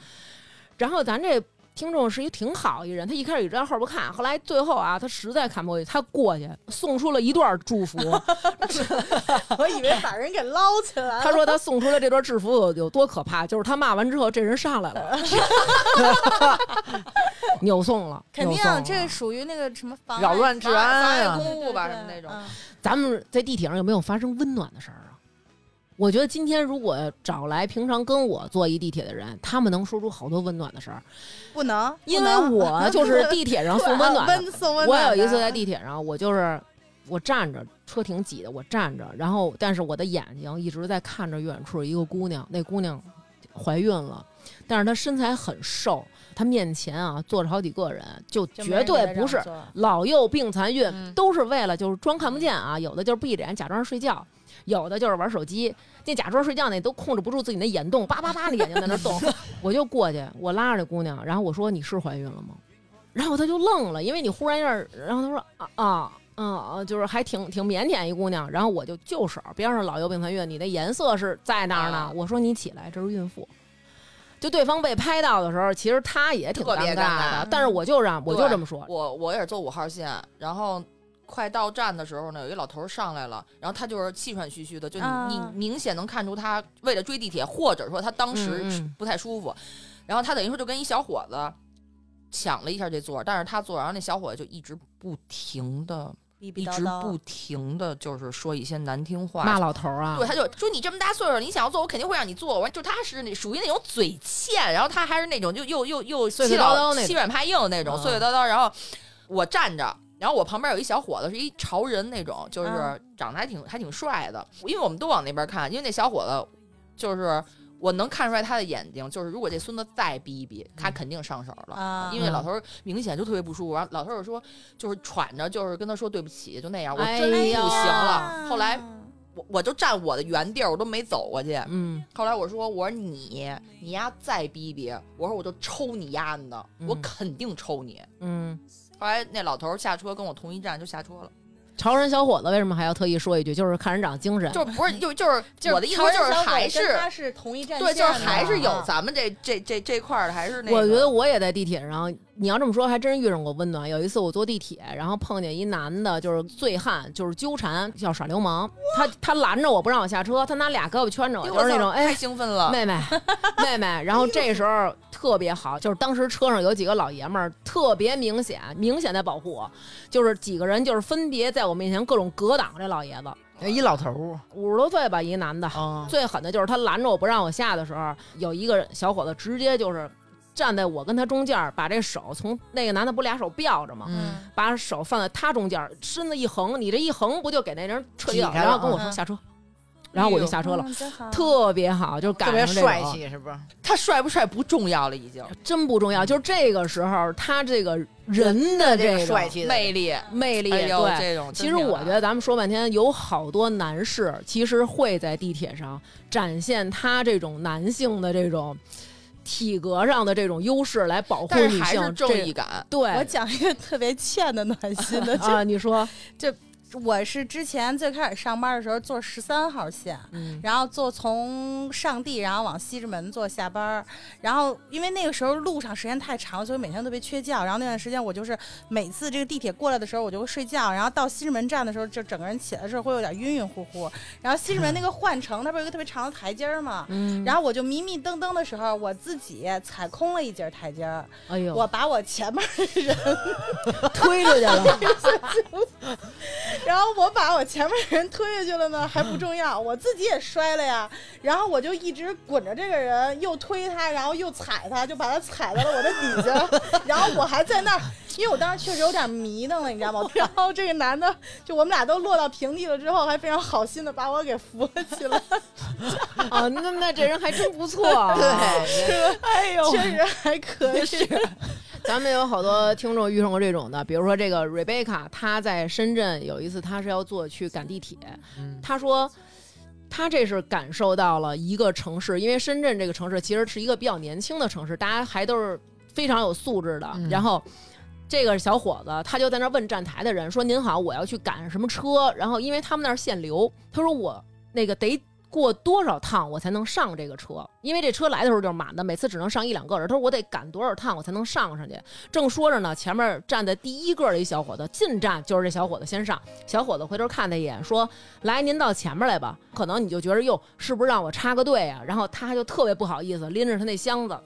然后咱这听众是一挺好一人，他一开始一直在后边看，后来最后啊，他实在看不过去，他过去送出了一段祝福。我以为把人给捞起来了。他说他送出来这段祝福有有多可怕，就是他骂完之后，这人上来了，扭送了，肯定这属于那个什么妨扰乱治安妨碍啊！公务吧什么那种。嗯咱们在地铁上有没有发生温暖的事儿啊？我觉得今天如果找来平常跟我坐一地铁的人，他们能说出好多温暖的事儿，不能，因为我 就是地铁上送温暖的。送温我暖的。有一次在地铁上，我就是我站着车挺挤的，我站着，然后但是我的眼睛一直在看着远处一个姑娘，那姑娘怀孕了，但是她身材很瘦，她面前啊坐着好几个人，就绝对不是老幼病残孕，嗯都是为了就是装看不见啊，有的就是闭着眼假装睡觉。有的就是玩手机，那假装睡觉那都控制不住自己那眼动，叭叭叭的眼睛在那动。我就过去，我拉着这姑娘，然后我说：“你是怀孕了吗？”然后她就愣了，因为你忽然一下，然后她说：“啊啊。”嗯，啊就是还挺挺腼腆一姑娘，然后我就就手边上老幼病残孕，你的颜色是在那儿呢。啊我说你起来，这是孕妇。就对方被拍到的时候，其实他也挺特别尴尴尬的，但是我就让我就这么说，我我也是坐五号线，然后快到站的时候呢，有一老头儿上来了，然后他就是气喘吁吁的，就你、啊你明显能看出他为了追地铁，或者说他当时不太舒服，然后他等于说就跟一小伙子抢了一下这座儿，但是他坐，然后那小伙子就一直不停的。逼逼一直不停的就是说一些难听话，骂老头儿啊，对，他就说你这么大岁数，你想要坐，我肯定会让你做。完，就他是那属于那种嘴欠，然后他还是那种就又又又碎欺碎叨叨那种老欺软怕硬的那种，嗯碎碎叨叨。然后我站着，然后我旁边有一小伙子，是一潮人那种，就是嗯长得还挺还挺帅的。因为我们都往那边看，因为那小伙子就是我能看出来他的眼睛，就是如果这孙子再逼一逼，他肯定上手了。啊，因为老头明显就特别不舒服，然后老头就说，就是喘着，就是跟他说对不起，就那样，我哎真不行了。后来我我就站我的原地儿，我都没走过去。嗯，后来我说，我说你你丫再逼逼，我说我就抽你丫的，我嗯肯定抽你。嗯，后来那老头儿下车跟我同一站就下车了，潮人小伙子为什么还要特意说一句？就是看人长精神，就不是就就是 我的意思就是还是他是同一站对，就是还是有啊咱们这这这这块儿的，还是那个。我觉得我也在地铁上，你要这么说，还真遇上过温暖。有一次我坐地铁，然后碰见一男的，就是醉汉，就是纠缠，要耍流氓。他他拦着我不让我下车，他拿俩胳膊圈着我，哎就是那种哎太哎。兴奋了，妹妹，妹妹，然后这时候特别好，就是当时车上有几个老爷们儿，特别明显，明显在保护我，就是几个人就是分别在我面前各种格挡这老爷子，一老头儿五十多岁吧，一男的，啊，最狠的就是他拦着我不让我下的时候，有一个小伙子直接就是站在我跟他中间儿，把这手从那个男的不俩手吊着吗？嗯，把手放在他中间，身子一横，你这一横不就给那人彻底然后跟我说嗯下车，然后我就下车了，嗯真好特别好，就赶特别上这种帅气，是不是？他帅不帅不重要了，已经真不重要。就是这个时候，他这个人的这这个个帅气的魅力。魅力，哎，对。这种其实我觉得咱们说半天，有好多男士其实会在地铁上展现他这种男性的这种体格上的这种优势，来保护女性。正义感。对，我讲一个特别欠的暖心的，啊，你说，我是之前最开始上班的时候坐十三号线，嗯然后坐从上地，然后往西直门坐下班儿，然后因为那个时候路上时间太长，所以每天特别缺觉。然后那段时间我就是每次这个地铁过来的时候，我就会睡觉，然后到西直门站的时候，就整个人起来的时候会有点晕晕乎乎。然后西直门那个换乘，它不是有一个特别长的台阶儿吗？嗯，然后我就迷迷瞪瞪的时候，我自己踩空了一节台阶儿，哎呦，我把我前面的人，推出去了，然后我把我前面的人推下去了呢，还不重要，我自己也摔了呀。然后我就一直滚着这个人，又推他，然后又踩他，就把他踩到了我的底下。然后我还在那儿，因为我当时确实有点迷瞪了，你知道吗？然后这个男的，就我们俩都落到平地了之后，还非常好心的把我给扶了起来。啊，那那这人还真不错。对，哎呦，确实还可以。咱们有好多听众遇上过这种的，比如说这个 Rebecca，她在深圳有一次，她是要坐去赶地铁，嗯她说。他这是感受到了一个城市，因为深圳这个城市其实是一个比较年轻的城市，大家还都是非常有素质的。嗯然后，这个小伙子他就在那儿问站台的人说：“您好，我要去赶什么车？”然后因为他们那儿限流，他说我那个得过多少趟我才能上这个车？因为这车来的时候就是满的，每次只能上一两个人。他说我得赶多少趟我才能上上去？正说着呢，前面站在第一个的一小伙子进站就是这小伙子先上。小伙子回头看他一眼，说：“来，您到前面来吧。”可能你就觉得哟，是不是让我插个队啊？然后他就特别不好意思，拎着他那箱子。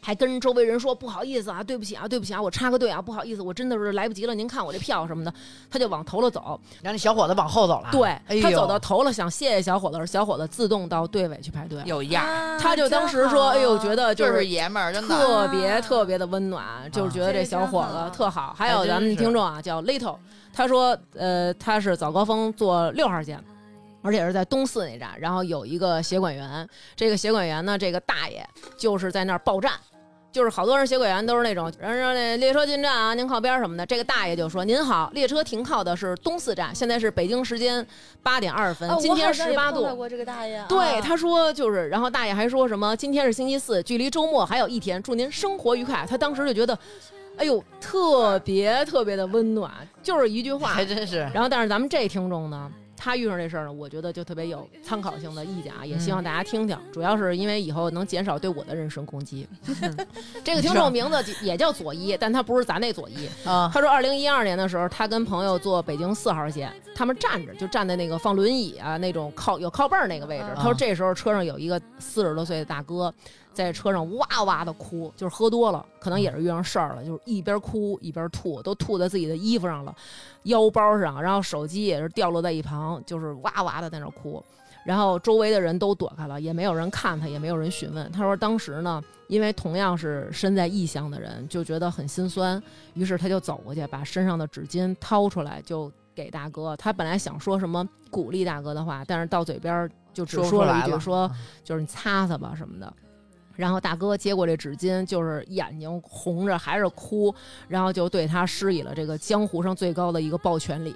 还跟周围人说不好意思啊，对不起啊，对不起啊，我插个队啊，不好意思，我真的是来不及了，您看我这票什么的，他就往头了走。让那小伙子往后走了。对哎他走到头了，想谢谢小伙子，小伙子自动到队尾去排队。有样儿，他就当时说，哎呦，觉得就就是是爷们儿，真的。特别特别的温暖，就是觉得这小伙子特好。还有咱们听众啊，叫 Little，他说，呃，他是早高峰坐六号线。而且是在东四那站，然后有一个协管员，这个协管员呢，这个大爷就是在那儿报站，就是好多人协管员都是那种，人说那列车进站啊，您靠边什么的。这个大爷就说：“您好，列车停靠的是东四站，现在是北京时间八点二十分，啊今天十八度也碰到。过这个大爷，对，啊他说就是，然后大爷还说什么今天是星期四，距离周末还有一天，祝您生活愉快。他当时就觉得，哎呦，特别特别的温暖，就是一句话还。真是。然后，但是咱们这听众呢，他遇上这事儿呢，我觉得就特别有参考性的意见啊，也希望大家听听。主要是因为以后能减少对我的人身攻击。这个听众名字也叫左一，但他不是咱那左一。啊，他说，二零一二年的时候，他跟朋友坐北京四号线，他们站着就站在那个放轮椅啊那种靠有靠背儿那个位置。他说这时候车上有一个四十多岁的大哥在车上哇哇的哭，就是喝多了，可能也是遇上事儿了，就是一边哭一边吐，都吐在自己的衣服上了，腰包上，然后手机也是掉落在一旁，就是哇哇的在那儿哭。然后周围的人都躲开了，也没有人看他，也没有人询问。他说当时呢，因为同样是身在异乡的人，就觉得很心酸，于是他就走过去，把身上的纸巾掏出来，就给大哥。他本来想说什么鼓励大哥的话，但是到嘴边儿就只说了一句说，就是你擦擦吧什么的。然后大哥接过这纸巾，就是眼睛红着，还是哭，然后就对他施以了这个江湖上最高的一个抱拳礼。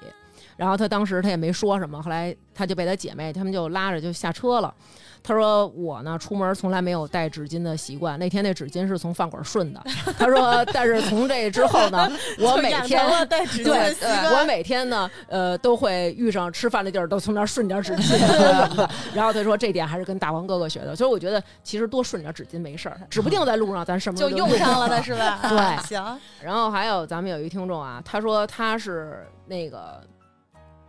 然后他当时他也没说什么，后来他就被他姐妹他们就拉着就下车了。他说我呢出门从来没有带纸巾的习惯，那天那纸巾是从饭馆顺的。他说，但是从这之后呢，我每天对的习惯我每天呢，呃，都会遇上吃饭的地儿，都从那儿顺点纸巾。然后他说这点还是跟大王哥哥学的，所以我觉得其实多顺点纸巾没事儿，指不定在路上咱什么就用上了呢，是吧？对啊行，然后还有咱们有一听众啊，他说他是那个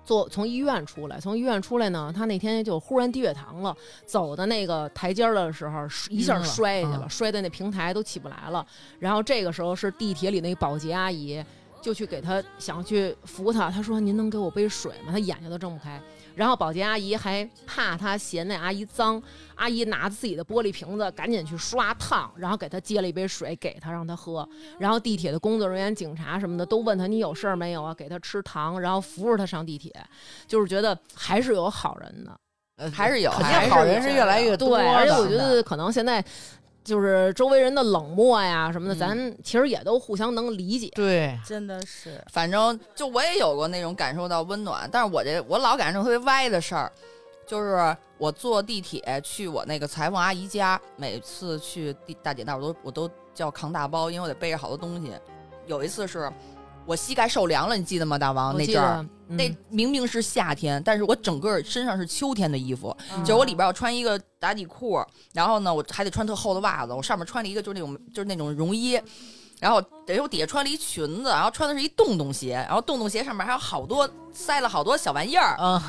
坐从医院出来，从医院出来呢，他那天就忽然低血糖了，走的那个台阶儿的时候一下摔下去了，啊摔在那平台都起不来了。然后这个时候是地铁里那个保洁阿姨就去给他想去扶他，他说您能给我杯水吗？他眼睛都睁不开。然后保洁阿姨还怕他嫌那阿姨脏，阿姨拿自己的玻璃瓶子赶紧去刷烫，然后给他接了一杯水给他让他喝。然后地铁的工作人员、警察什么的都问他你有事儿没有啊？给他吃糖，然后扶着他上地铁，就是觉得还是有好人的。呃还是有肯还是定好人是越来越多对，而且我觉得可能现在就是周围人的冷漠呀什么的，嗯咱其实也都互相能理解。对，真的是反正就我也有过那种感受到温暖，但是我这我老感受特别歪的事儿，就是我坐地铁去我那个裁缝阿姨家，每次去地大姐那儿我都我都叫扛大包，因为我得背着好多东西。有一次是我膝盖受凉了，你记得吗，大王？那阵儿，嗯。那明明是夏天，但是我整个身上是秋天的衣服，嗯。就是我里边要穿一个打底裤，然后呢，我还得穿特厚的袜子，我上面穿了一个就是那种就是那种绒衣，然后等于我底下穿了一裙子，然后穿的是一洞洞鞋，然后洞洞鞋上面还有好多塞了好多小玩意儿，嗯，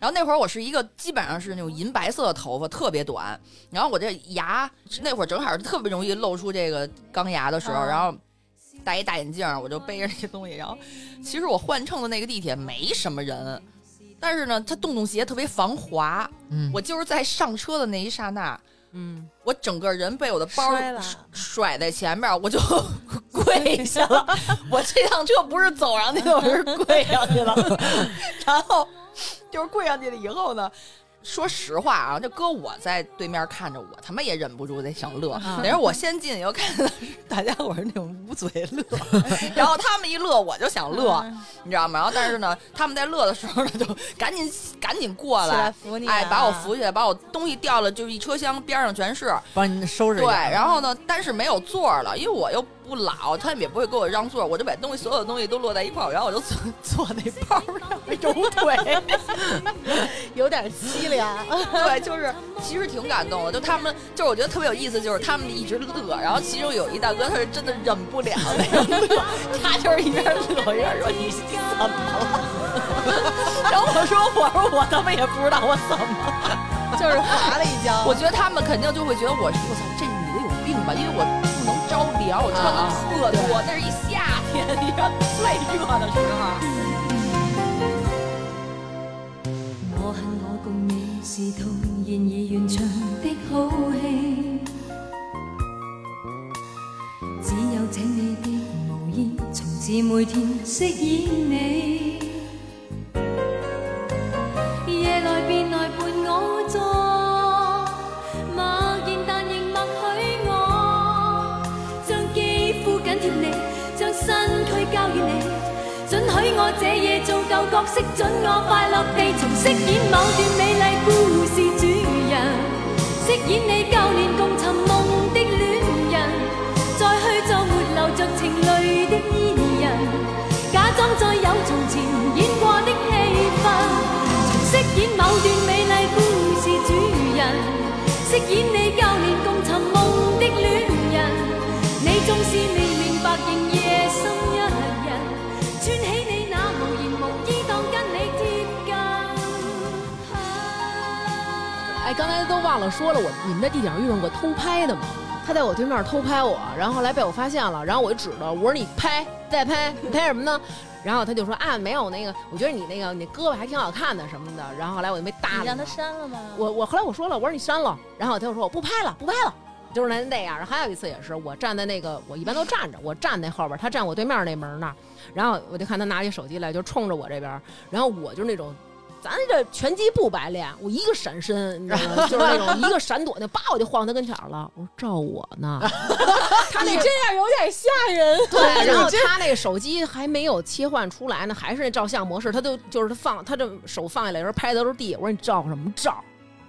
然后那会儿我是一个基本上是那种银白色的头发，特别短，然后我这牙那会儿正好是特别容易露出这个钢牙的时候，啊然后戴一大眼镜儿，我就背着这些东西，然后 其实我换乘的那个地铁没什么人，但是呢，它洞洞鞋特别防滑，嗯我就是在上车的那一刹那，嗯，我整个人被我的包甩在前面，我就跪下了。我这趟车不是走上去的，我是跪上去了。然后就是跪上去了以后呢。说实话啊，这搁我在对面看着我，他妈也忍不住得想乐。等于我先进，又看到大家伙是那种捂嘴乐，然后他们一乐，我就想乐，你知道吗？然后但是呢，他们在乐的时候呢，就赶紧赶紧过来来，扶你啊，哎，把我扶起来，把我东西掉了，就是一车厢边上全是。帮你收拾对，然后呢，但是没有座了，因为我又不老，他们也不会给我让座，我就把东西所有的东西都落在一块儿，然后我就坐坐那包上 有腿。有点凄凉。对，就是其实挺感动的，就他们就是我觉得特别有意思，就是他们一直乐，然后其中有一大哥他是真的忍不了那种乐，他就是一边乐一边说你怎么了？然后我说我说我他妈也不知道我怎么了。就是滑了一跤。我觉得他们肯定就会觉得我，我操，这女的有病病吧，因为我着凉，我穿的特多，那是一夏天，你知道最热的时候。我恨我共你是套然而完場的好戲，只有請你的無意，從此每天飾演你。夜來便來伴我坐，夜做舊角色，准我快乐地重饰演某段美丽故事主人，饰演你旧年共寻梦的恋人，再去做没流着情泪的伊人，假装再有从前演过的都忘了说了，我你们在地铁上遇上过偷拍的吗？他在我对面偷拍我，然后后来被我发现了，然后我就指着我说你拍，再拍，你拍 什么呢？然后他就说啊，没有那个，我觉得你那个你胳膊还挺好看的什么的。然后后来我就没搭理你让他删了吗？我我后来我说了，我说你删了，然后他就说我不拍了，不拍了，就是那那样。然後還有一次也是，我站在那个我一般都站着，我站那后边，他站我对面那门那儿，然后我就看他拿起手机来就冲着我这边，然后我就那種。咱这拳击不白练，我一个闪身，你知道吗？就是那种一个闪躲，那叭我就晃他跟前兒了。我说照我呢，他那这样有点吓人。对，然后他那个手机还没有切换出来呢，还是那照相模式，他就就是他放他这手放下来的時候拍的都是地。我说你照什么照？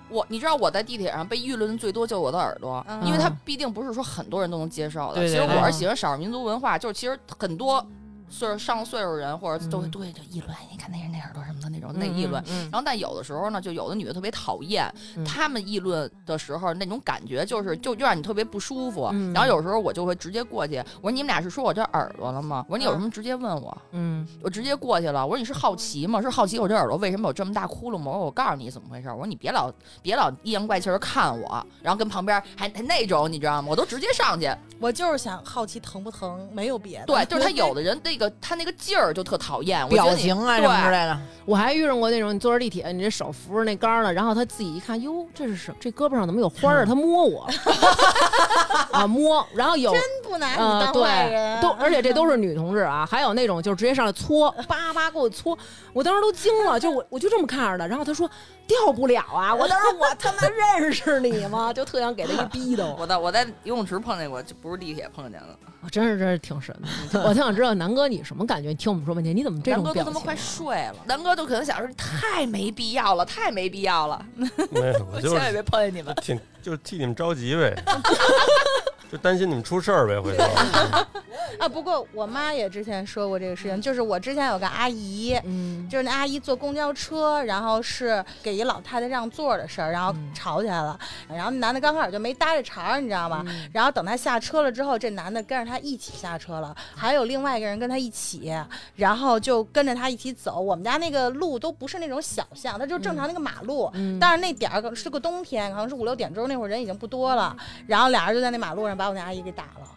我你知道我在地铁上被议论最多就是我的耳朵，嗯因为他必定不是说很多人都能接受的。对对其实我是喜欢少数民族文化，就是其实很多歲數上岁数人或者都會嗯對就議論，你看那人那耳朵什么的那种那議論。嗯然后但有的时候呢，就有的女的特別討厭，嗯她們議論的时候那种感觉就是就就让你特别不舒服。嗯然后有时候我就会直接过去，我说你们俩是说我这耳朵了吗？我说你有什么直接问我。嗯我直接过去了，我说你是好奇吗？是好奇我这耳朵为什么有这么大窟窿吗？我告诉你怎么回事。我说你别老别老阴阳怪气儿看我，然后跟旁邊還還那种你知道吗？我都直接上去。我就是想好奇疼不疼，没有别的。对，就是他有的人那 個他那个劲儿就特讨厌，我覺得你表情啊什么之對类的，我还遇上过那种，你坐着地铁，你这手扶着那杆儿了，然后他自己一看，哟，这是什？这胳膊上怎么有花儿啊？他摸我，啊摸，然后有真不拿你呃当坏人。对，都而且这都是 女同志啊，还有那种就直接上来搓，叭叭给我搓，我当时都惊了，就我我就这么看着的，然后他说掉不了啊，我当时我他妈认识你吗？就特想给他一逼的，我在我在游泳池碰见过，就不是地铁碰见的。我真是真是挺神的。我挺想知道南哥你什么感觉？你听我们说半天，你怎么这南种表情、啊？哥都他妈快睡了，南哥就可能想说太没必要了，太没必要了，没有，我就是千万别碰见你们。挺就是替你们着急呗，就担心你们出事儿呗，回头。啊，不过我妈也之前说过这个事情，就是我之前有个阿姨，嗯。就是那阿姨坐公交车，然后是给一老太太让座的事儿，然后嗯。吵起来了，然后那男的刚开始就没搭这茬儿，你知道吗？嗯。然后等他下车了之后，这男的跟着他一起下车了，还有另外一个人跟他一起，然后就跟着他一起走。我们家那个路都不是那种小巷，它就正常那个马路，嗯。但是那点儿是个冬天，可能是五六点钟，那会儿人已经不多了，然后俩人就在那马路上把我那阿姨给打了。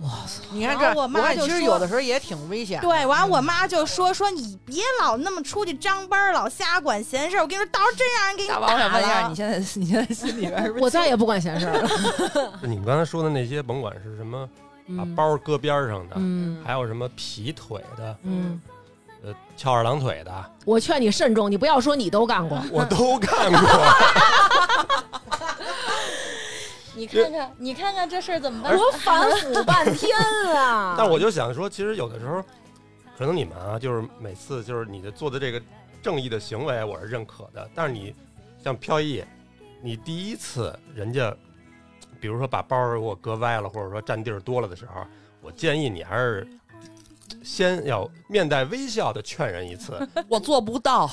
哇塞你看这，我妈看其实有的时候也挺危险。对，完我妈就说说你别老那么出去张班，老瞎管闲事儿。我跟你说，到时候真让人给你大王，我想问一下，打了你现在你现在心里边是不是我再也不管闲事儿了。就 你们刚才说的那些，甭管是什么把嗯包搁边上的，嗯还有什么劈腿的，嗯，呃，翘二郎腿的，我劝你慎重，你不要说你都干过。我都干过。你看看，你看看这事儿怎么办？我 反腐半天啊！但我就想说，其实有的时候，可能你们啊，就是每次就是你的做的这个正义的行为，我是认可的。但是你像飘逸，你第一次人家，比如说把包给我搁歪了，或者说占地儿多了的时候，我建议你还是先要面带微笑的劝人一次。我做不到。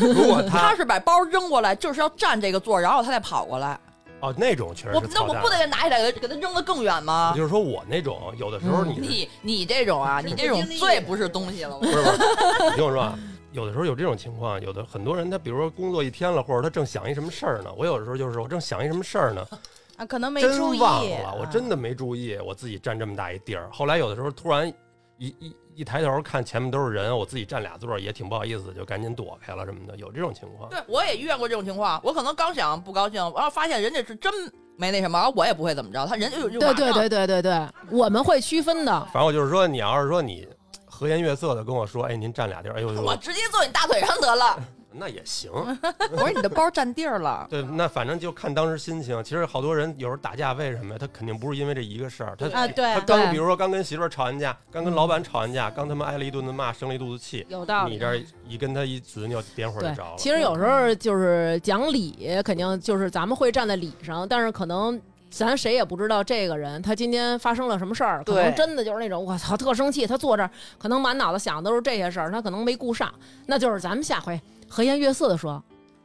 如果他他是把包扔过来，就是要占这个座，然后他再跑过来。哦那种确实我是那我不得给拿起来，给他给他扔得更远吗？就是说我那种有的时候你是你你这种啊，你这种最不是东西了。不是不是，你听我说啊，有的时候有这种情况，有的很多人他比如说工作一天了，或者他正想一什么事儿呢，我有的时候就是我正想一什么事儿呢，啊，可能没注真意，忘了，我啊真的没注意，我自己占这么大一地儿。后来有的时候突然一一一抬头看前面都是人，我自己占俩座也挺不好意思，就赶紧躲开了什么的，有这种情况。对我也遇见过这种情况，我可能刚想不高兴，然后发现人家是真没那什么，然后我也不会怎么着，他人家就就对对对对对对，我们会区分的。反正我就是说，你要是说你和颜悦色的跟我说，哎，您站俩地儿，哎呦 呦，我直接坐你大腿上得了。那也行。我说你的包占地儿了，对，那反正就看当时心情。其实好多人有时候打架，为什么呀？他肯定不是因为这一个事儿，他啊，对他，刚比如说刚跟媳妇儿吵完架，刚跟老板吵完架，刚他妈挨了一顿的骂，生了一肚子气，有道理你这儿一跟他一执拗，点火就着了。，其实有时候就是讲理，肯定就是咱们会站在理上，但是可能咱谁也不知道这个人他今天发生了什么事儿，可能真的就是那种我操特生气，他坐这儿可能满脑子想的都是这些事儿，他可能没顾上，那就是咱们下回和颜悦色的说。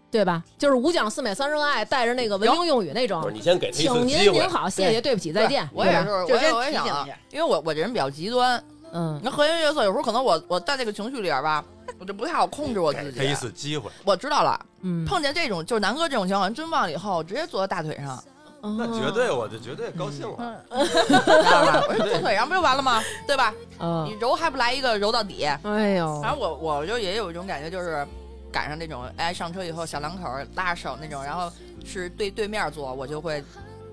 对吧？就是五讲四美三热爱，带着那个文英用语那种不是，你先给他一请您您。好，谢谢，对不起，再见。我也是，我也我也想因为我我这人比较极端，嗯，那和颜悦色有时候可能我我在这个情绪里边吧，我就不太好控制我自己。给一次机会，我知道了，嗯，碰见这种就是南哥这种情况，真忘了以后，直接坐在大腿上，那绝对我就绝对高兴了。知道吧？我说坐腿上不就完了吗？对吧？嗯你，揉还不来一个揉到底？哎呦，反正我我就也有一种感觉，就是赶上那种哎上车以后小两口拉着手那种，然后是对对面坐，我就会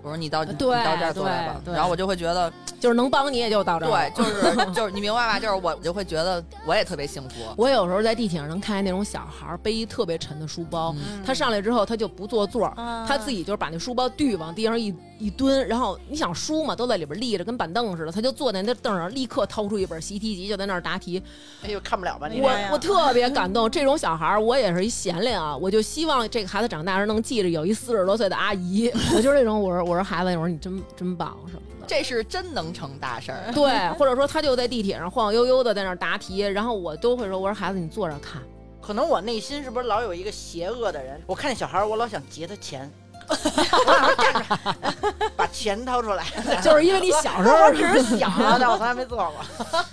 我说你到你到这儿坐来吧，然后我就会觉得就是能帮你也就到这儿。对，就是就是你明白吧？就是我就会觉得我也特别幸福。我有时候在地铁上能看见那种小孩背一特别沉的书包，嗯他上来之后他就不坐座他自己就是把那书包递往地上一一蹲，然后你想书嘛都在里边立着，跟板凳似的，他就坐在那凳上，立刻掏出一本习题集就在那儿答题。哎呦，看不了吧你我我特别感动，这种小孩儿我也是一闲灵啊，我就希望这个孩子长大时能记着有一四十多岁的阿姨，我就是那种我说我说孩子，我说你真真棒什么的。这是真能成大事儿。对，或者说他就在地铁上晃晃悠悠的在那儿答题，然后我都会说，我说孩子你坐着看，可能我内心是不是老有一个邪恶的人？我看见小孩儿，我老想劫他钱，把钱掏出来。就是因为你小时候我只是想啊，但我从来没做过。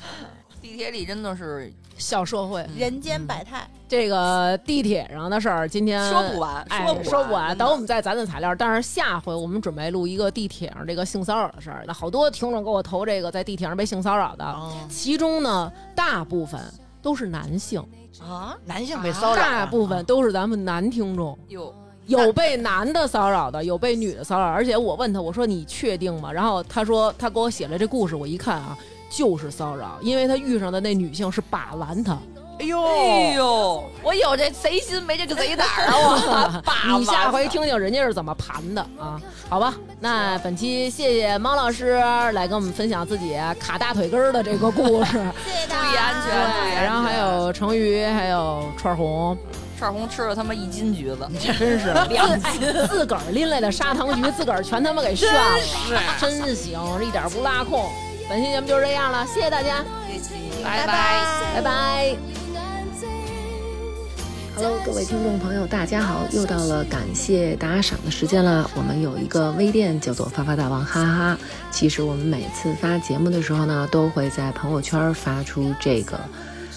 地铁里真的是小社会，人间百态，这个地铁上的事儿，今天说不完，哎，说不说不完。等我们再攒攒材料，但是下回我们准备录一个地铁上这个性骚扰的事儿。那好多听众给我投这个在地铁上被性骚扰的，其中呢大部分都是男性，啊，男性被骚扰，大部分都是咱们男听众。哟，有被男的骚扰的，有被女的骚扰，而且我问他，我说你确定吗？然后他说他给我写了这故事，我一看啊，就是骚扰，因为他遇上的那女性是把玩他，哎呦，哎呦，我有这贼心没这个贼胆儿啊！我爸 你下回听听人家是怎么盘的啊？好吧，那本期谢谢猫老师来跟我们分享自己卡大腿根儿的这个故事，谢谢注意安全，注意安全。然后还有成瑜，还有串红，串红吃了他妈一斤橘子，真是两斤自个儿拎来的砂糖橘，自个儿全他妈给炫了，真行，一点不拉空。本期节目就是这样了，谢谢大家，拜拜。拜拜。Hello，各位听众朋友，大家好！又到了感谢打赏的时间了。我们有一个微店叫做“发发大王哈哈哈”。其实我们每次发节目的时候呢，都会在朋友圈发出这个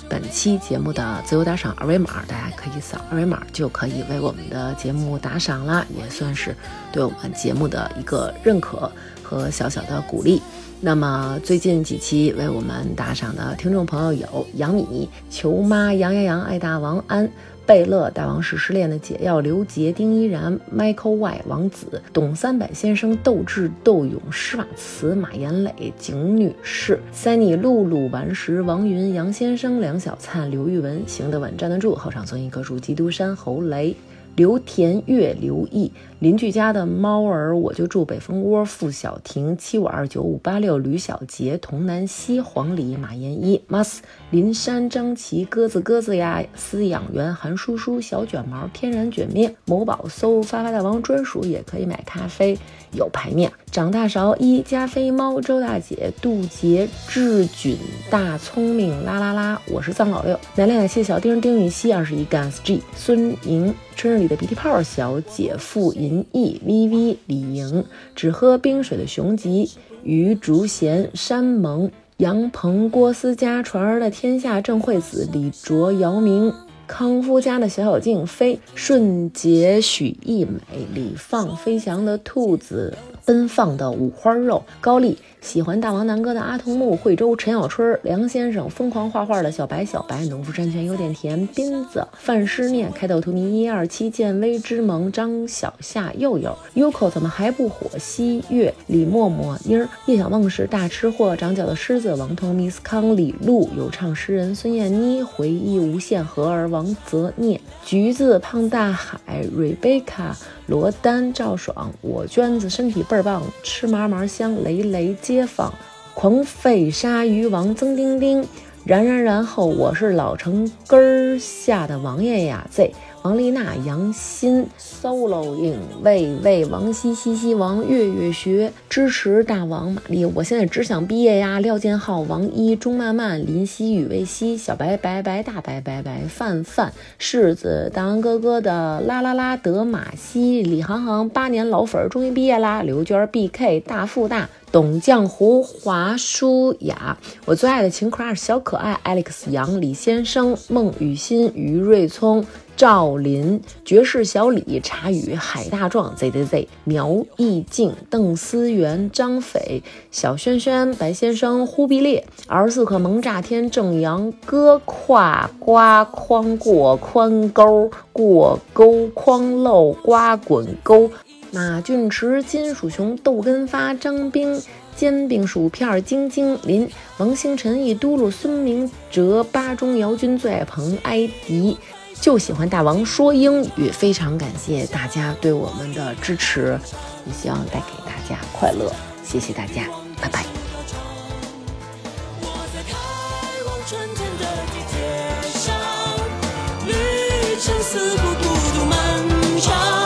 本期节目的自由打赏二维码，大家可以扫二维码就可以为我们的节目打赏啦，也算是对我们节目的一个认可和小小的鼓励。那么最近几期为我们打赏的听众朋友有杨米、球妈、杨洋洋、爱大王安。贝勒、大王是失恋的解药、刘杰、丁依然、Michael Y、王子、董三百先生、斗智、斗勇、施瓦茨、马岩磊、景女士、塞尼、露露、顽石、王云、杨先生、梁小灿、刘玉文，行得稳，站得住，后场村一棵树，基督山侯雷。刘田月、刘毅，邻居家的猫儿，我就住北蜂窝。付小婷，七五二九五八六，吕小杰，童南希，黄鹂，马延一，mas，林山，张琪，鸽子鸽子呀，饲养员，韩叔叔，小卷毛，天然卷面，某宝搜发发大王专属，也可以买咖啡，有排面。长大勺一，加菲猫，周大姐，杜杰，志俊，大聪明，啦啦啦，我是藏老六，奶奶奶谢小丁，丁禹兮，二十一 gas g 孙莹，春日里的鼻涕泡，小姐夫银林毅，VV 李莹，只喝冰水的熊吉，于竹贤，山萌，杨鹏，郭思佳，传儿的天下郑惠子，李卓，姚明。康夫家的小小静飞，顺杰、许艺美，李放，飞翔的兔子，奔放的五花肉，高丽喜欢大王南哥的阿童木，惠州陈小春，梁先生疯狂画画的小白小白，农夫山泉有点甜，斌子范诗念，开头图迷一二七，建威之盟，张小夏佑佑，Uko 怎么还不火？西月李默默妮儿，叶小梦是大吃货，长脚的狮子王彤，Miss 康李璐，有唱诗人孙燕妮，回忆无限和儿王泽念，橘子胖大海，Rebecca 罗丹赵爽，我娟子身体倍儿棒，吃嘛嘛香，雷雷街坊，狂吠鲨鱼王曾丁丁，然然然后我是老城根儿下的王爷呀，Z 王丽娜杨欣 solo 影魏魏王西西西王月月学支持大王玛丽，我现在只想毕业呀！廖建浩王一钟曼曼林夕雨魏西小白白白大白白白范范柿子大王哥哥的啦啦啦德玛西李航航八年老粉儿终于毕业啦！刘娟 BK 大富大。董浆糊、华舒雅，我最爱的情 crush 小可爱 Alex 杨、李先生、孟雨欣、于瑞聪、赵林、绝世小李、茶语、海大壮 ZZZ、苗艺静、邓思源、张斐、小轩轩、白先生、忽必烈、二十四克萌炸天、正阳哥、胯刮筐过宽沟、过沟筐漏刮滚沟。马俊驰、金属熊、豆根发、张兵、煎饼薯片、晶晶林、王星辰、一嘟噜、孙明哲、巴中姚军最爱彭埃迪，就喜欢大王说英语。非常感谢大家对我们的支持，也希望带给大家快乐。谢谢大家，拜拜。我在开往春天的地铁上，旅程似乎孤独漫长。